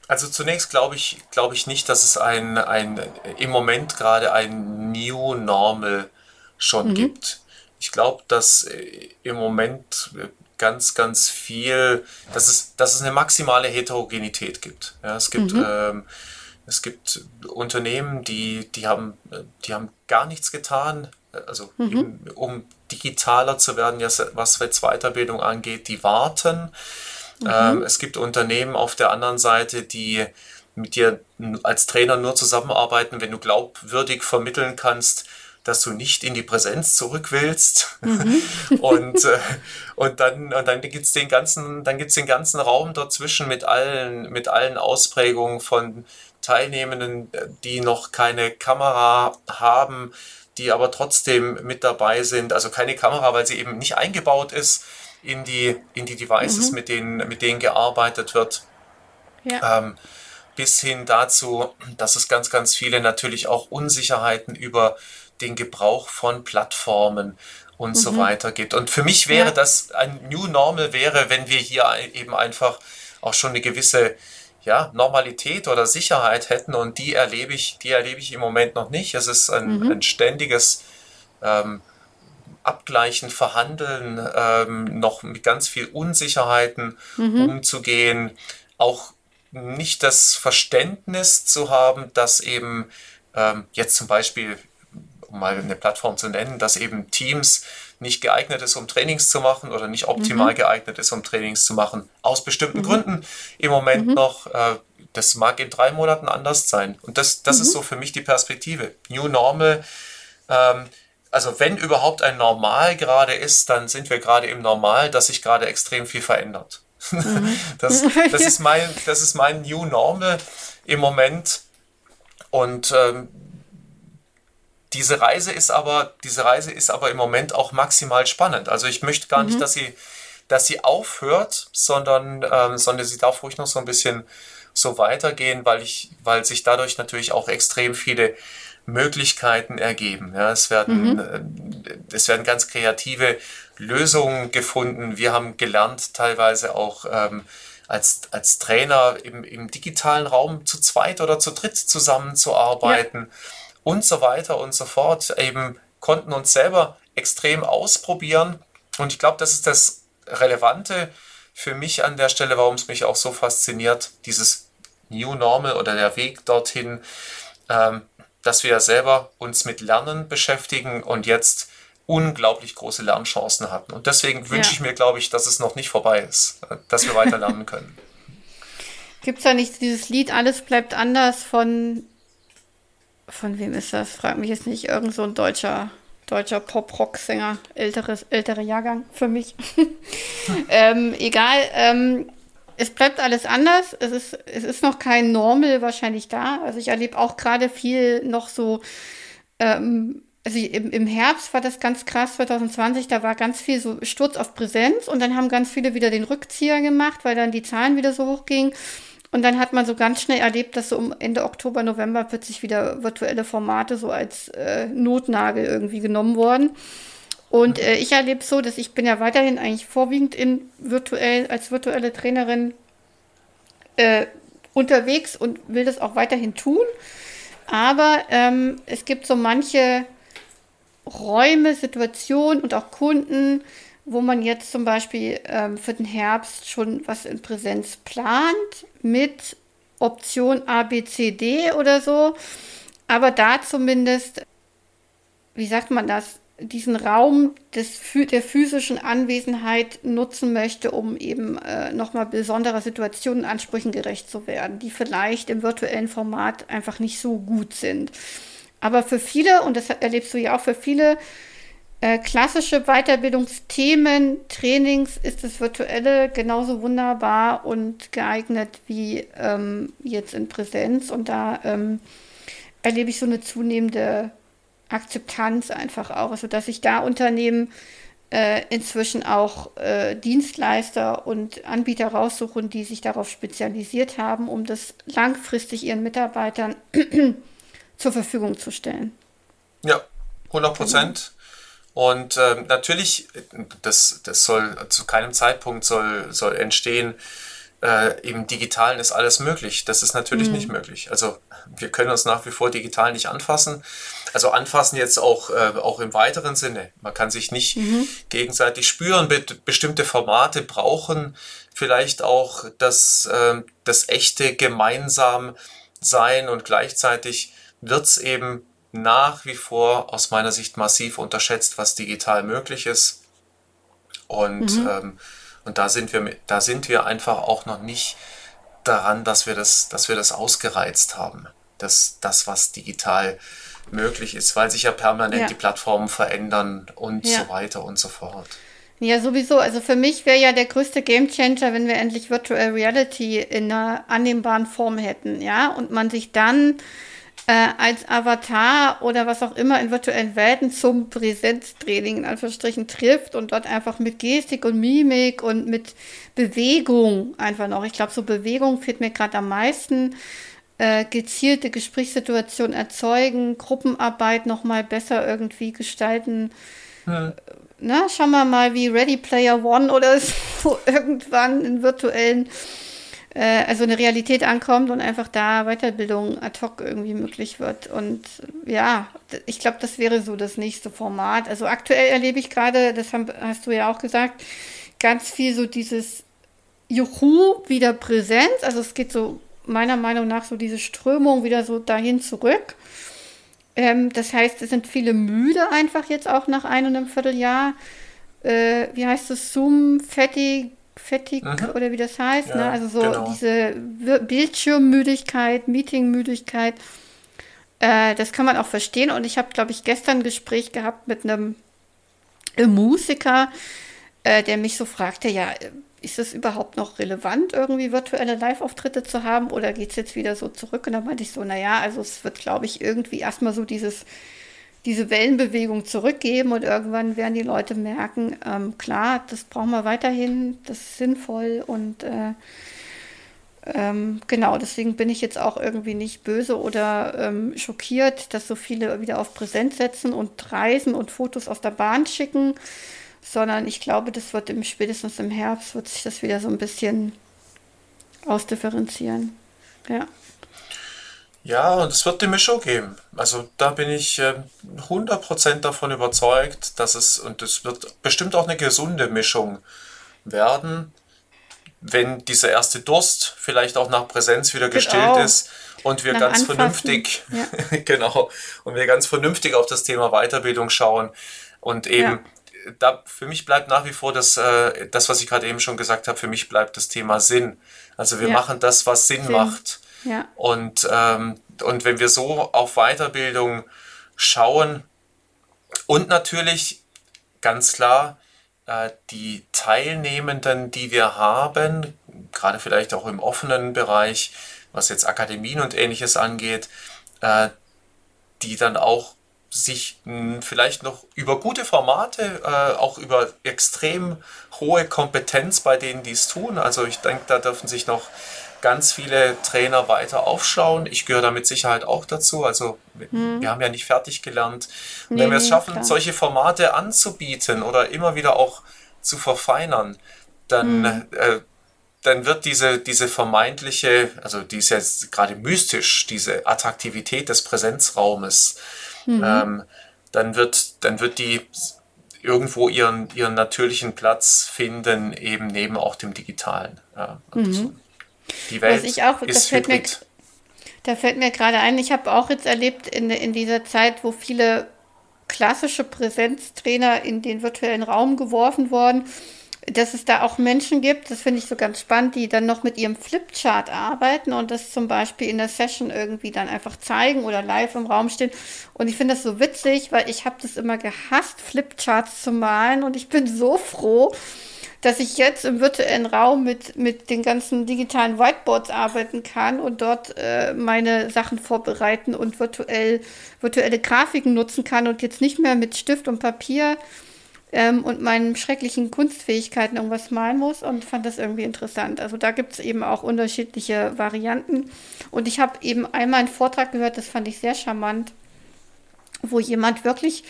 Also zunächst glaube ich, glaube ich nicht, dass es ein, ein im Moment gerade ein New Normal schon mhm. gibt. Ich glaube, dass äh, im Moment ganz, ganz viel, dass es, dass es eine maximale Heterogenität gibt. Ja, es gibt mhm. ähm, es gibt Unternehmen, die, die, haben, die haben gar nichts getan, also mhm. eben, um digitaler zu werden, was jetzt Weiterbildung angeht, die warten. Mhm. Ähm, es gibt Unternehmen auf der anderen Seite, die mit dir als Trainer nur zusammenarbeiten, wenn du glaubwürdig vermitteln kannst, dass du nicht in die Präsenz zurück willst. Mhm. und, äh, und dann, und dann gibt es den ganzen, dann gibt's den ganzen Raum dazwischen mit allen, mit allen Ausprägungen von Teilnehmenden, die noch keine Kamera haben, die aber trotzdem mit dabei sind. Also keine Kamera, weil sie eben nicht eingebaut ist in die, in die Devices, mhm. mit, denen, mit denen gearbeitet wird. Ja. Ähm, bis hin dazu, dass es ganz, ganz viele natürlich auch Unsicherheiten über den Gebrauch von Plattformen und mhm. so weiter gibt. Und für mich wäre ja. das ein New Normal wäre, wenn wir hier eben einfach auch schon eine gewisse ja, Normalität oder Sicherheit hätten und die erlebe ich, die erlebe ich im Moment noch nicht. Es ist ein, mhm. ein ständiges ähm, Abgleichen, Verhandeln, ähm, noch mit ganz viel Unsicherheiten mhm. umzugehen, auch nicht das Verständnis zu haben, dass eben ähm, jetzt zum Beispiel, um mal eine Plattform zu nennen, dass eben Teams nicht geeignet ist, um Trainings zu machen oder nicht optimal mhm. geeignet ist, um Trainings zu machen. Aus bestimmten mhm. Gründen im Moment mhm. noch. Äh, das mag in drei Monaten anders sein. Und das, das ist mhm. so für mich die Perspektive. New Normal. Ähm, also wenn überhaupt ein Normal gerade ist, dann sind wir gerade im Normal, dass sich gerade extrem viel verändert. Mhm. Das, das, ist mein, das ist mein New Normal im Moment. Und ähm, diese Reise ist aber, diese Reise ist aber im Moment auch maximal spannend. Also ich möchte gar mhm. nicht, dass sie, dass sie aufhört, sondern, ähm, sondern sie darf ruhig noch so ein bisschen so weitergehen, weil ich, weil sich dadurch natürlich auch extrem viele Möglichkeiten ergeben. Ja, es werden, mhm. Äh, es werden ganz kreative Lösungen gefunden. Wir haben gelernt, teilweise auch ähm, als, als Trainer im, im digitalen Raum zu zweit oder zu dritt zusammenzuarbeiten. Ja und so weiter und so fort. Eben konnten uns selber extrem ausprobieren. Und ich glaube, das ist das Relevante für mich an der Stelle, warum es mich auch so fasziniert, dieses New Normal oder der Weg dorthin, ähm, dass wir selber uns mit Lernen beschäftigen und jetzt unglaublich große Lernchancen hatten. Und deswegen ja. wünsche ich mir, glaube ich, dass es noch nicht vorbei ist, dass wir weiter lernen können. Gibt es da nicht dieses Lied Alles bleibt anders von von wem ist das? Frag mich jetzt nicht. Irgend so ein deutscher, deutscher Pop-Rock-Sänger. Älteres, älterer Jahrgang für mich. ähm, egal. Ähm, es bleibt alles anders. Es ist, es ist noch kein Normal wahrscheinlich da. Also ich erlebe auch gerade viel noch so. Ähm, also im, im Herbst war das ganz krass, 2020, da war ganz viel so Sturz auf Präsenz und dann haben ganz viele wieder den Rückzieher gemacht, weil dann die Zahlen wieder so hoch gingen. Und dann hat man so ganz schnell erlebt, dass so um Ende Oktober, November plötzlich wieder virtuelle Formate so als äh, Notnagel irgendwie genommen wurden. Und äh, ich erlebe so, dass ich bin ja weiterhin eigentlich vorwiegend in virtuell, als virtuelle Trainerin äh, unterwegs und will das auch weiterhin tun. Aber ähm, es gibt so manche Räume, Situationen und auch Kunden, wo man jetzt zum Beispiel ähm, für den Herbst schon was in Präsenz plant mit Option A, B, C, D oder so. Aber da zumindest, wie sagt man das, diesen Raum des, der physischen Anwesenheit nutzen möchte, um eben äh, nochmal besonderer Situationen Ansprüchen gerecht zu werden, die vielleicht im virtuellen Format einfach nicht so gut sind. Aber für viele, und das erlebst du ja auch für viele, äh, klassische Weiterbildungsthemen, Trainings ist das Virtuelle genauso wunderbar und geeignet wie ähm, jetzt in Präsenz. Und da ähm, erlebe ich so eine zunehmende Akzeptanz einfach auch. Also dass sich da Unternehmen äh, inzwischen auch äh, Dienstleister und Anbieter raussuchen, die sich darauf spezialisiert haben, um das langfristig ihren Mitarbeitern zur Verfügung zu stellen. Ja, 100 Prozent. Und äh, natürlich, das, das soll zu keinem Zeitpunkt soll, soll entstehen, äh, im Digitalen ist alles möglich. Das ist natürlich mhm. nicht möglich. Also wir können uns nach wie vor digital nicht anfassen. Also anfassen jetzt auch, äh, auch im weiteren Sinne. Man kann sich nicht mhm. gegenseitig spüren. Be bestimmte Formate brauchen vielleicht auch das, äh, das echte gemeinsam sein und gleichzeitig wird es eben nach wie vor aus meiner Sicht massiv unterschätzt, was digital möglich ist. Und, mhm. ähm, und da sind wir, da sind wir einfach auch noch nicht daran, dass wir das, dass wir das ausgereizt haben. Das, das, was digital möglich ist, weil sich ja permanent ja. die Plattformen verändern und ja. so weiter und so fort. Ja, sowieso. Also für mich wäre ja der größte Gamechanger, wenn wir endlich Virtual Reality in einer annehmbaren Form hätten, ja, und man sich dann äh, als Avatar oder was auch immer in virtuellen Welten zum Präsenztraining in Anführungsstrichen trifft und dort einfach mit Gestik und Mimik und mit Bewegung einfach noch. Ich glaube, so Bewegung fehlt mir gerade am meisten. Äh, gezielte Gesprächssituationen erzeugen, Gruppenarbeit nochmal besser irgendwie gestalten. Hm. Na, schauen wir mal, wie Ready Player One oder so irgendwann in virtuellen äh, also eine Realität ankommt und einfach da Weiterbildung ad hoc irgendwie möglich wird. Und ja, ich glaube, das wäre so das nächste Format. Also aktuell erlebe ich gerade, das hast du ja auch gesagt, ganz viel so dieses Juhu, wieder Präsenz. Also es geht so meiner Meinung nach so diese Strömung wieder so dahin zurück. Ähm, das heißt, es sind viele müde einfach jetzt auch nach einem Vierteljahr. Äh, wie heißt es? Zoom, Fettig, Fettig mhm. oder wie das heißt. Ne? Ja, ne? Also so genau. diese Bildschirmmüdigkeit, Meetingmüdigkeit. Äh, das kann man auch verstehen. Und ich habe, glaube ich, gestern ein Gespräch gehabt mit einem Musiker, äh, der mich so fragte, ja, ist es überhaupt noch relevant, irgendwie virtuelle Live-Auftritte zu haben oder geht es jetzt wieder so zurück? Und dann meinte ich so, naja, also es wird, glaube ich, irgendwie erstmal so dieses, diese Wellenbewegung zurückgeben und irgendwann werden die Leute merken, ähm, klar, das brauchen wir weiterhin, das ist sinnvoll und äh, ähm, genau, deswegen bin ich jetzt auch irgendwie nicht böse oder ähm, schockiert, dass so viele wieder auf Präsenz setzen und reisen und Fotos aus der Bahn schicken sondern ich glaube, das wird im, spätestens im Herbst wird sich das wieder so ein bisschen ausdifferenzieren. Ja. Ja, und es wird die Mischung geben. Also da bin ich äh, 100% davon überzeugt, dass es, und es wird bestimmt auch eine gesunde Mischung werden, wenn dieser erste Durst vielleicht auch nach Präsenz wieder gestillt genau. ist und wir nach ganz Anfassen. vernünftig, ja. genau, und wir ganz vernünftig auf das Thema Weiterbildung schauen und eben ja da für mich bleibt nach wie vor das, äh, das was ich gerade eben schon gesagt habe, für mich bleibt das Thema Sinn. Also wir ja. machen das, was Sinn, Sinn. macht. Ja. Und, ähm, und wenn wir so auf Weiterbildung schauen und natürlich ganz klar äh, die Teilnehmenden, die wir haben, gerade vielleicht auch im offenen Bereich, was jetzt Akademien und ähnliches angeht, äh, die dann auch sich mh, vielleicht noch über gute Formate, äh, auch über extrem hohe Kompetenz bei denen, die es tun. Also ich denke, da dürfen sich noch ganz viele Trainer weiter aufschauen. Ich gehöre da mit Sicherheit auch dazu. Also hm. wir haben ja nicht fertig gelernt. Und nee, wenn wir es schaffen, klar. solche Formate anzubieten oder immer wieder auch zu verfeinern, dann, hm. äh, dann wird diese, diese vermeintliche, also die ist jetzt gerade mystisch, diese Attraktivität des Präsenzraumes, mhm. ähm, dann, wird, dann wird die irgendwo ihren, ihren natürlichen Platz finden, eben neben auch dem Digitalen. Ja, mhm. Die Welt Was ich auch, ist fällt Mir, da fällt mir gerade ein, ich habe auch jetzt erlebt in, in dieser Zeit, wo viele klassische Präsenztrainer in den virtuellen Raum geworfen wurden, dass es da auch Menschen gibt, das finde ich so ganz spannend, die dann noch mit ihrem Flipchart arbeiten und das zum Beispiel in der Session irgendwie dann einfach zeigen oder live im Raum stehen. Und ich finde das so witzig, weil ich habe das immer gehasst, Flipcharts zu malen und ich bin so froh, dass ich jetzt im virtuellen Raum mit, mit den ganzen digitalen Whiteboards arbeiten kann und dort äh, meine Sachen vorbereiten und virtuell, virtuelle Grafiken nutzen kann und jetzt nicht mehr mit Stift und Papier ähm, und meinen schrecklichen Kunstfähigkeiten irgendwas malen muss und fand das irgendwie interessant. Also da gibt es eben auch unterschiedliche Varianten. Und ich habe eben einmal einen Vortrag gehört, das fand ich sehr charmant, wo jemand wirklich,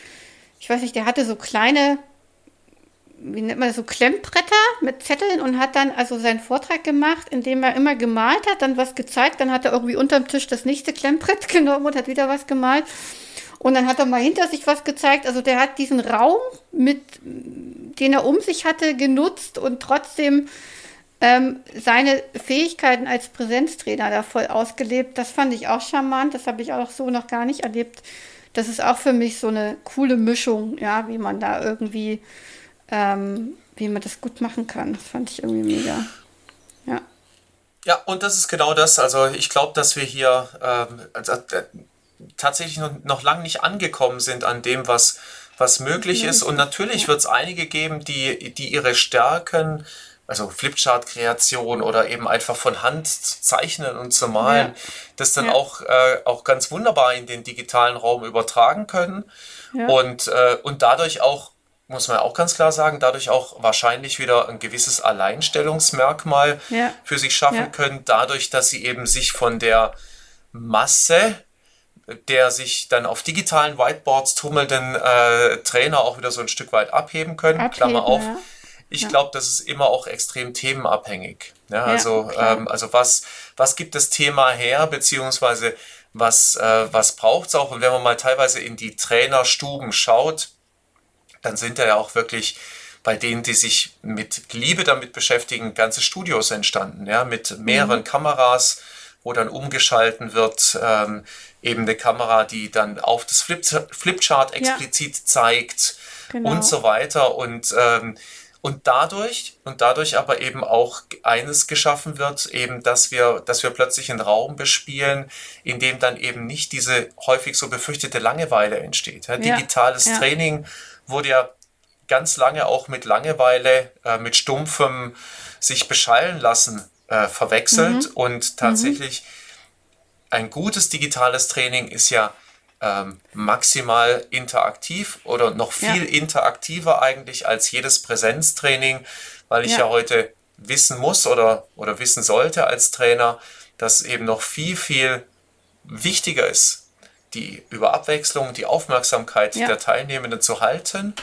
ich weiß nicht, der hatte so kleine, wie nennt man das, so Klemmbretter mit Zetteln und hat dann also seinen Vortrag gemacht, indem er immer gemalt hat, dann was gezeigt, dann hat er irgendwie unterm Tisch das nächste Klemmbrett genommen und hat wieder was gemalt. Und dann hat er mal hinter sich was gezeigt. Also der hat diesen Raum, mit, den er um sich hatte, genutzt und trotzdem ähm, seine Fähigkeiten als Präsenztrainer da voll ausgelebt. Das fand ich auch charmant. Das habe ich auch so noch gar nicht erlebt. Das ist auch für mich so eine coole Mischung, ja, wie man da irgendwie, ähm, wie man das gut machen kann. Das fand ich irgendwie mega. Ja. Ja, und das ist genau das. Also ich glaube, dass wir hier, ähm, also, äh, tatsächlich noch, noch lange nicht angekommen sind an dem, was, was möglich ist. Und natürlich wird es einige geben, die, die ihre Stärken, also Flipchart-Kreation oder eben einfach von Hand zu zeichnen und zu malen, ja. das dann ja. auch, äh, auch ganz wunderbar in den digitalen Raum übertragen können. Ja. Und, äh, und dadurch auch, muss man auch ganz klar sagen, dadurch auch wahrscheinlich wieder ein gewisses Alleinstellungsmerkmal für sich schaffen können, dadurch, dass sie eben sich von der Masse der sich dann auf digitalen Whiteboards tummelnden äh, Trainer auch wieder so ein Stück weit abheben können. Abheben, Klammer auf. Ja. ich Ja. glaube, das ist immer auch extrem themenabhängig. Ja, also, ähm, also was, was gibt das Thema her, beziehungsweise was, äh, was braucht es auch? Und wenn man mal teilweise in die Trainerstuben schaut, dann sind da ja auch wirklich bei denen, die sich mit Liebe damit beschäftigen, ganze Studios entstanden, ja, mit mehreren Kameras, wo dann umgeschalten wird, ähm, eben eine Kamera, die dann auf das Flip Flipchart explizit zeigt Genau. und so weiter und ähm, und dadurch und dadurch aber eben auch eines geschaffen wird, eben, dass wir, dass wir plötzlich einen Raum bespielen, in dem dann eben nicht diese häufig so befürchtete Langeweile entsteht. Ja, Ja, digitales ja. Training wurde ja ganz lange auch mit Langeweile, äh, mit stumpfem sich beschallen lassen äh, verwechselt Mhm. und tatsächlich ein gutes digitales Training ist ja ähm, maximal interaktiv oder noch Ja. viel interaktiver eigentlich als jedes Präsenztraining, weil ich Ja. ja, heute wissen muss oder, oder wissen sollte als Trainer, dass eben noch viel, viel wichtiger ist, die über Abwechslung, die Aufmerksamkeit Ja. der Teilnehmenden zu halten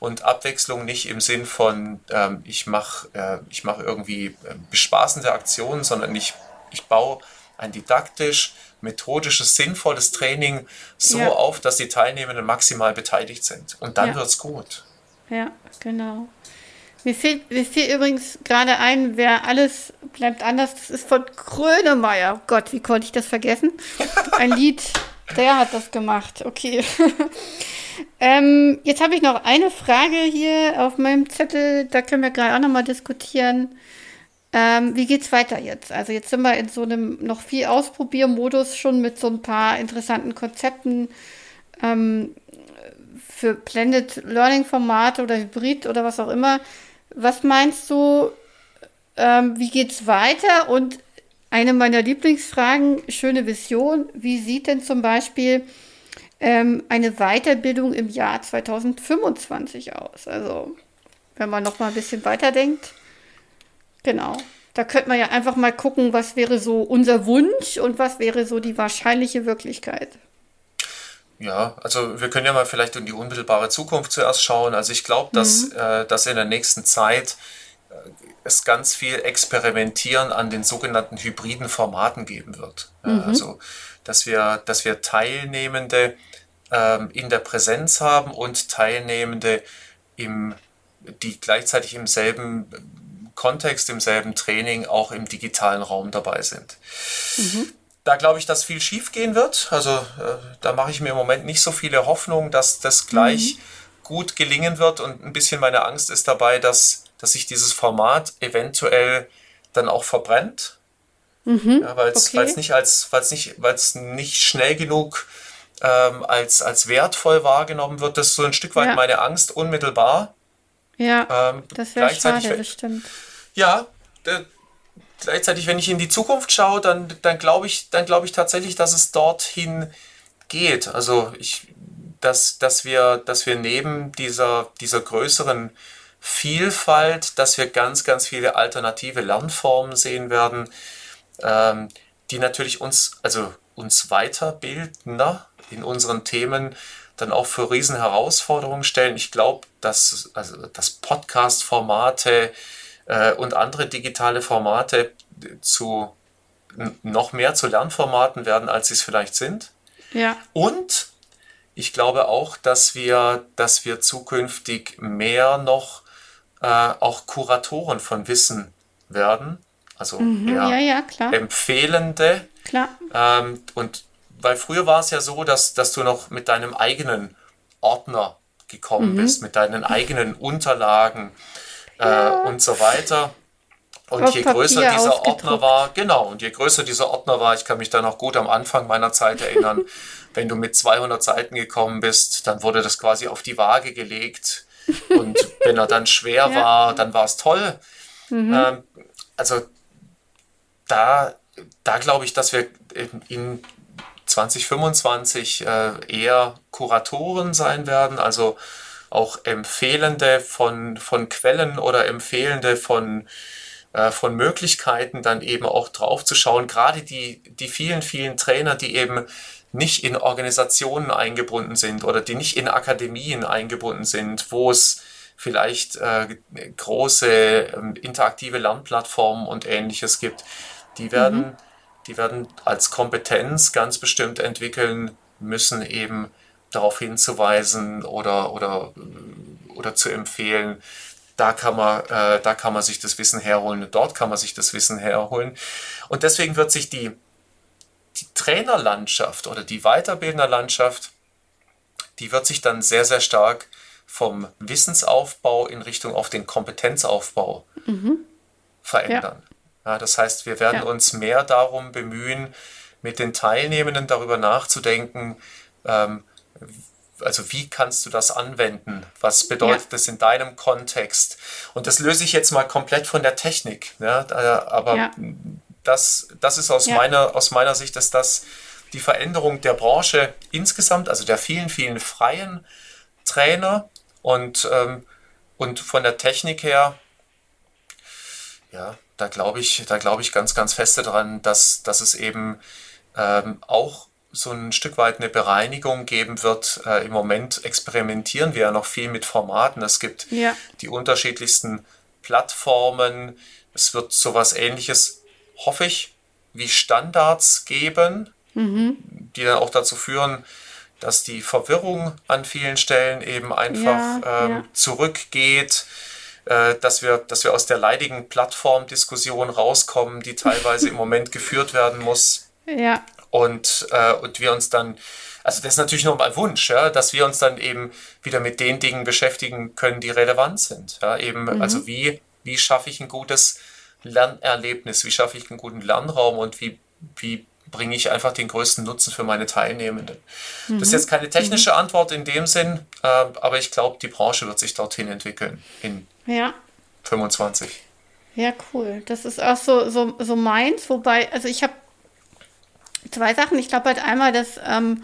und Abwechslung nicht im Sinn von, ähm, ich mache äh, ich mach irgendwie äh, bespaßende Aktionen, sondern ich, ich baue ein didaktisch, methodisches, sinnvolles Training so Ja. auf, dass die Teilnehmenden maximal beteiligt sind. Und dann Ja. wird's gut. Ja, genau. Mir fehlt, mir fiel übrigens gerade ein, wer alles bleibt anders, das ist von Grönemeyer. Oh Gott, wie konnte ich das vergessen? Ein Lied, der hat das gemacht. Okay. ähm, jetzt habe ich noch eine Frage hier auf meinem Zettel, da können wir gerade auch nochmal diskutieren. Ähm, wie geht's weiter jetzt? Also jetzt sind wir in so einem noch viel Ausprobiermodus schon mit so ein paar interessanten Konzepten ähm, für Blended Learning Formate oder Hybrid oder was auch immer. Was meinst du, ähm, wie geht's weiter? Und eine meiner Lieblingsfragen, schöne Vision, wie sieht denn zum Beispiel ähm, eine Weiterbildung im Jahr 2025 aus? Also, wenn man noch mal ein bisschen weiterdenkt. Genau. Da könnte man ja einfach mal gucken, was wäre so unser Wunsch und was wäre so die wahrscheinliche Wirklichkeit. Ja, also wir können ja mal vielleicht in die unmittelbare Zukunft zuerst schauen. Also ich glaube, dass, äh, dass in der nächsten Zeit äh, es ganz viel Experimentieren an den sogenannten hybriden Formaten geben wird. Ja, also dass wir, dass wir Teilnehmende ähm, in der Präsenz haben und Teilnehmende im, die gleichzeitig im selben Kontext, im selben Training auch im digitalen Raum dabei sind. Da glaube ich, dass viel schief gehen wird. Also äh, da mache ich mir im Moment nicht so viele Hoffnungen, dass das gleich gut gelingen wird. Und ein bisschen meine Angst ist dabei, dass, dass sich dieses Format eventuell dann auch verbrennt. Ja, weil es okay. nicht als, nicht, nicht schnell genug ähm, als, als wertvoll wahrgenommen wird. Das ist so ein Stück weit Ja. meine Angst unmittelbar. Ja, Ähm, das wäre gleichzeitig schade, das stimmt. Ja, äh, gleichzeitig, wenn ich in die Zukunft schaue, dann, dann glaube ich, dann glaube ich tatsächlich, dass es dorthin geht. Also ich, dass, dass wir, dass wir neben dieser, dieser größeren Vielfalt, dass wir ganz, ganz viele alternative Lernformen sehen werden, ähm, die natürlich uns, also uns weiterbildender in unseren Themen dann auch für riesen Herausforderungen stellen. Ich glaube, dass, also, dass Podcast-Formate äh, und andere digitale Formate zu noch mehr zu Lernformaten werden, als sie es vielleicht sind. Ja, Und ich glaube auch, dass wir, dass wir zukünftig mehr noch äh, auch Kuratoren von Wissen werden. Also Mhm, ja, ja, klar, empfehlende. klar. Ähm, und weil früher war es ja so, dass, dass du noch mit deinem eigenen Ordner gekommen bist, mit deinen eigenen Unterlagen äh, und so weiter. Und Auf je Papier größer dieser. Ordner war, genau, und je größer dieser Ordner war, ich kann mich da noch gut am Anfang meiner Zeit erinnern, wenn du mit 200 Seiten gekommen bist, dann wurde das quasi auf die Waage gelegt. Und wenn er dann schwer Ja. war, dann war es toll. Ähm, also da, da glaube ich, dass wir in, in 2025 äh, eher Kuratoren sein werden, also auch Empfehlende von, von Quellen oder Empfehlende von, äh, von Möglichkeiten, dann eben auch drauf zu schauen. Gerade die, die vielen, vielen Trainer, die eben nicht in Organisationen eingebunden sind oder die nicht in Akademien eingebunden sind, wo es vielleicht äh, große ähm, interaktive Lernplattformen und ähnliches gibt, die werden, mhm. die werden als Kompetenz ganz bestimmt entwickeln müssen, eben darauf hinzuweisen oder, oder, oder zu empfehlen, da kann man, äh, da kann man sich das Wissen herholen und dort kann man sich das Wissen herholen. Und deswegen wird sich die Trainerlandschaft oder die Weiterbilderlandschaft, die wird sich dann sehr, sehr stark vom Wissensaufbau in Richtung auf den Kompetenzaufbau mhm. verändern. Ja. ja. das heißt, wir werden ja. uns mehr darum bemühen, mit den Teilnehmenden darüber nachzudenken, ähm, also wie kannst du das anwenden? Was bedeutet ja. das in deinem Kontext? Und das löse ich jetzt mal komplett von der Technik. Ja? Aber ja. Das, das ist aus, ja. meiner, aus meiner Sicht, dass das die Veränderung der Branche insgesamt, also der vielen, vielen freien Trainer und, ähm, und von der Technik her, ja, da glaube ich, da glaube ich ganz, ganz feste dran, dass, dass es eben ähm, auch so ein Stück weit eine Bereinigung geben wird. Äh, Im Moment experimentieren wir ja noch viel mit Formaten. Es gibt ja. die unterschiedlichsten Plattformen. Es wird sowas ähnliches, hoffe ich, wie Standards geben, mhm. die dann auch dazu führen, dass die Verwirrung an vielen Stellen eben einfach ja, ähm, ja. zurückgeht, äh, dass, wir, dass wir aus der leidigen Plattformdiskussion rauskommen, die teilweise im Moment geführt werden muss. Ja und, äh, und wir uns dann, also das ist natürlich nur mein Wunsch, ja, dass wir uns dann eben wieder mit den Dingen beschäftigen können, die relevant sind. Ja, eben, mhm. also wie, wie schaffe ich ein gutes Lernerlebnis, wie schaffe ich einen guten Lernraum und wie, wie bringe ich einfach den größten Nutzen für meine Teilnehmenden. Mhm. Das ist jetzt keine technische mhm. Antwort in dem Sinn, äh, aber ich glaube, die Branche wird sich dorthin entwickeln in ja. 25. Ja, cool. Das ist auch so, so, so meins, wobei, also ich habe zwei Sachen. Ich glaube halt einmal, dass ähm,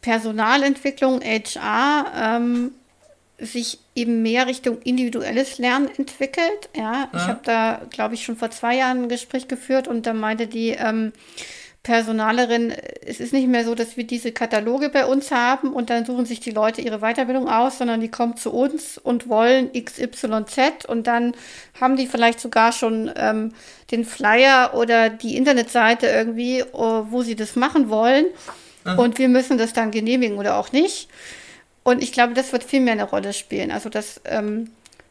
Personalentwicklung, HR, ähm, sich eben mehr Richtung individuelles Lernen entwickelt. Ja, ja. ich habe da, glaube ich, schon vor zwei Jahren ein Gespräch geführt und da meinte die, ähm, Personalerin, es ist nicht mehr so, dass wir diese Kataloge bei uns haben und dann suchen sich die Leute ihre Weiterbildung aus, sondern die kommen zu uns und wollen XYZ und dann haben die vielleicht sogar schon ähm, den Flyer oder die Internetseite irgendwie, oh, wo sie das machen wollen. Mhm. Und wir müssen das dann genehmigen oder auch nicht. Und ich glaube, das wird viel mehr eine Rolle spielen. Also, dass ähm,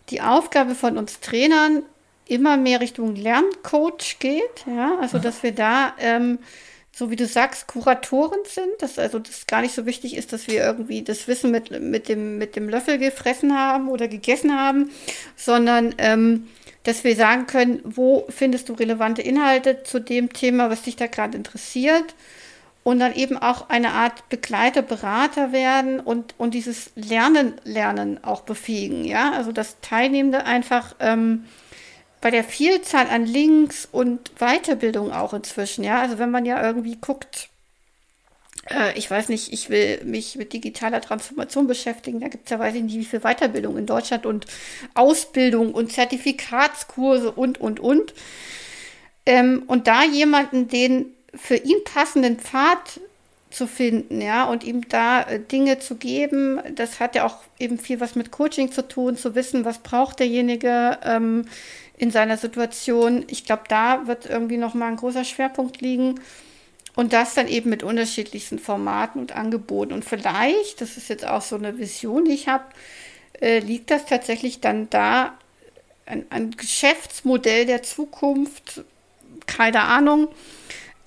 die Aufgabe von uns Trainern immer mehr Richtung Lerncoach geht, ja, also dass wir da, ähm, so wie du sagst, Kuratoren sind, dass also das gar nicht so wichtig ist, dass wir irgendwie das Wissen mit, mit, dem, mit dem Löffel gefressen haben oder gegessen haben, sondern ähm, dass wir sagen können, wo findest du relevante Inhalte zu dem Thema, was dich da gerade interessiert und dann eben auch eine Art Begleiter, Berater werden und, und dieses Lernen, Lernen auch befähigen, ja, also dass Teilnehmende einfach ähm, bei der Vielzahl an Links und Weiterbildung auch inzwischen, ja, also wenn man ja irgendwie guckt, äh, ich weiß nicht, ich will mich mit digitaler Transformation beschäftigen, da gibt es ja weiß ich nicht, wie viel Weiterbildung in Deutschland und Ausbildung und Zertifikatskurse und, und, und. Ähm, und da jemanden den für ihn passenden Pfad zu finden, ja, und ihm da äh, Dinge zu geben, das hat ja auch eben viel was mit Coaching zu tun, zu wissen, was braucht derjenige, ähm, in seiner Situation. Ich glaube, da wird irgendwie noch mal ein großer Schwerpunkt liegen. Und das dann eben mit unterschiedlichsten Formaten und Angeboten. Und vielleicht, das ist jetzt auch so eine Vision, die ich habe, äh, liegt das tatsächlich dann da, ein, ein Geschäftsmodell der Zukunft, keine Ahnung,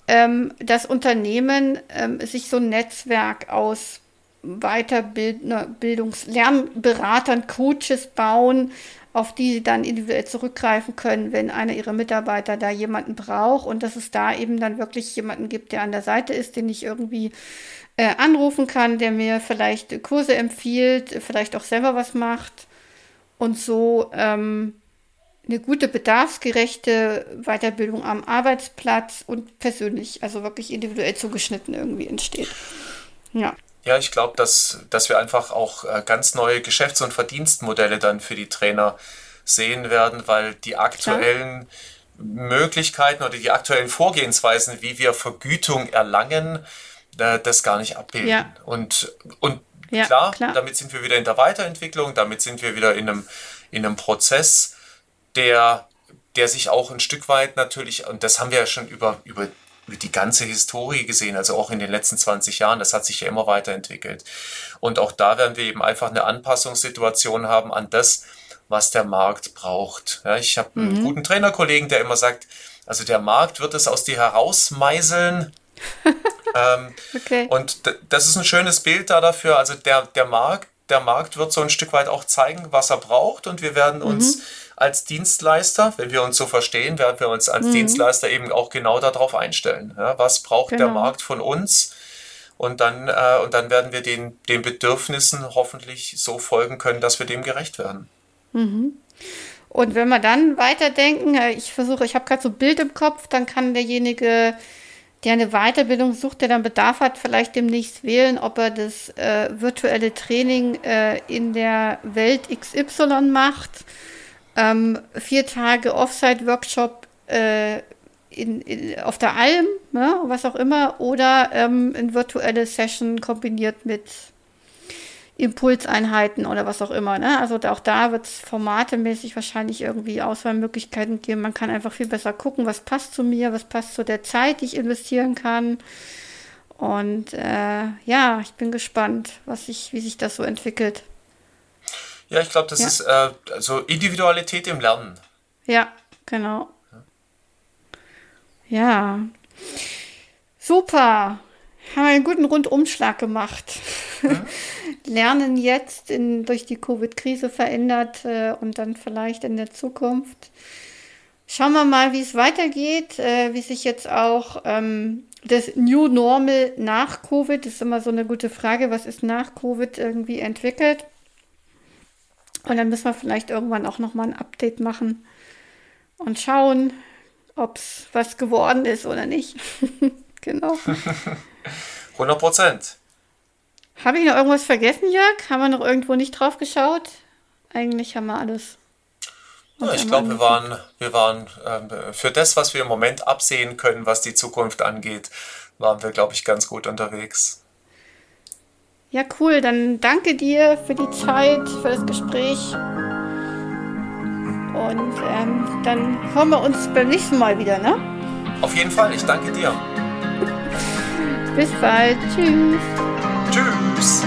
ähm, dass Unternehmen ähm, sich so ein Netzwerk aus Weiterbildungs-, Lernberatern, Coaches bauen, auf die sie dann individuell zurückgreifen können, wenn einer ihrer Mitarbeiter da jemanden braucht. Und dass es da eben dann wirklich jemanden gibt, der an der Seite ist, den ich irgendwie äh, anrufen kann, der mir vielleicht Kurse empfiehlt, vielleicht auch selber was macht. Und so ähm, eine gute bedarfsgerechte Weiterbildung am Arbeitsplatz und persönlich, also wirklich individuell zugeschnitten irgendwie entsteht. Ja. Ja, ich glaube, dass, dass wir einfach auch äh, ganz neue Geschäfts- und Verdienstmodelle dann für die Trainer sehen werden, weil die aktuellen Klar. Möglichkeiten oder die aktuellen Vorgehensweisen, wie wir Vergütung erlangen, äh, das gar nicht abbilden. Ja. Und, und Ja, klar, klar, damit sind wir wieder in der Weiterentwicklung, damit sind wir wieder in einem, in einem Prozess, der, der sich auch ein Stück weit natürlich, und das haben wir ja schon über, über, über die ganze Historie gesehen, also auch in den letzten 20 Jahren, das hat sich ja immer weiterentwickelt. Und auch da werden wir eben einfach eine Anpassungssituation haben an das, was der Markt braucht. Ja, ich habe einen mhm. guten Trainerkollegen, der immer sagt, also der Markt wird es aus dir herausmeißeln. ähm, okay. Und das ist ein schönes Bild da dafür. Also der, der Markt, der Markt wird so ein Stück weit auch zeigen, was er braucht und wir werden uns mhm. Als Dienstleister, wenn wir uns so verstehen, werden wir uns als mhm. Dienstleister eben auch genau darauf einstellen. Ja, was braucht genau. der Markt von uns? Und dann, äh, und dann werden wir den, den Bedürfnissen hoffentlich so folgen können, dass wir dem gerecht werden. Mhm. Und wenn wir dann weiterdenken, äh, ich versuche, ich habe gerade so ein Bild im Kopf, dann kann derjenige, der eine Weiterbildung sucht, der dann Bedarf hat, vielleicht demnächst wählen, ob er das äh, virtuelle Training äh, in der Welt XY macht, ähm, vier Tage Offsite-Workshop äh, in, in, auf der Alm, ne, was auch immer, oder ähm, eine virtuelle Session kombiniert mit Impulseinheiten oder was auch immer. Ne? Also auch da wird es formatemäßig wahrscheinlich irgendwie Auswahlmöglichkeiten geben. Man kann einfach viel besser gucken, was passt zu mir, was passt zu der Zeit, die ich investieren kann. Und äh, ja, ich bin gespannt, was sich, wie sich das so entwickelt. Ja, ich glaube, das ja. ist äh, also Individualität im Lernen. Ja, genau. Ja. Super haben wir einen guten Rundumschlag gemacht. Mhm. Lernen jetzt in, durch die Covid-Krise verändert äh, und dann vielleicht in der Zukunft. Schauen wir mal, wie es weitergeht, äh, wie sich jetzt auch ähm, das New Normal nach Covid, das ist immer so eine gute Frage, was ist nach Covid irgendwie entwickelt. Und dann müssen wir vielleicht irgendwann auch nochmal ein Update machen und schauen, ob es was geworden ist oder nicht. genau. 100 Prozent. Habe ich noch irgendwas vergessen, Jörg? Haben wir noch irgendwo nicht drauf geschaut? Eigentlich haben wir alles. Ja, ich glaube, wir waren, wir waren äh, für das, was wir im Moment absehen können, was die Zukunft angeht, waren wir, glaube ich, ganz gut unterwegs. Ja, cool. Dann danke dir für die Zeit, für das Gespräch. Und ähm, dann hören wir uns beim nächsten Mal wieder, ne? Auf jeden Fall. Ich danke dir. Bis bald. Tschüss.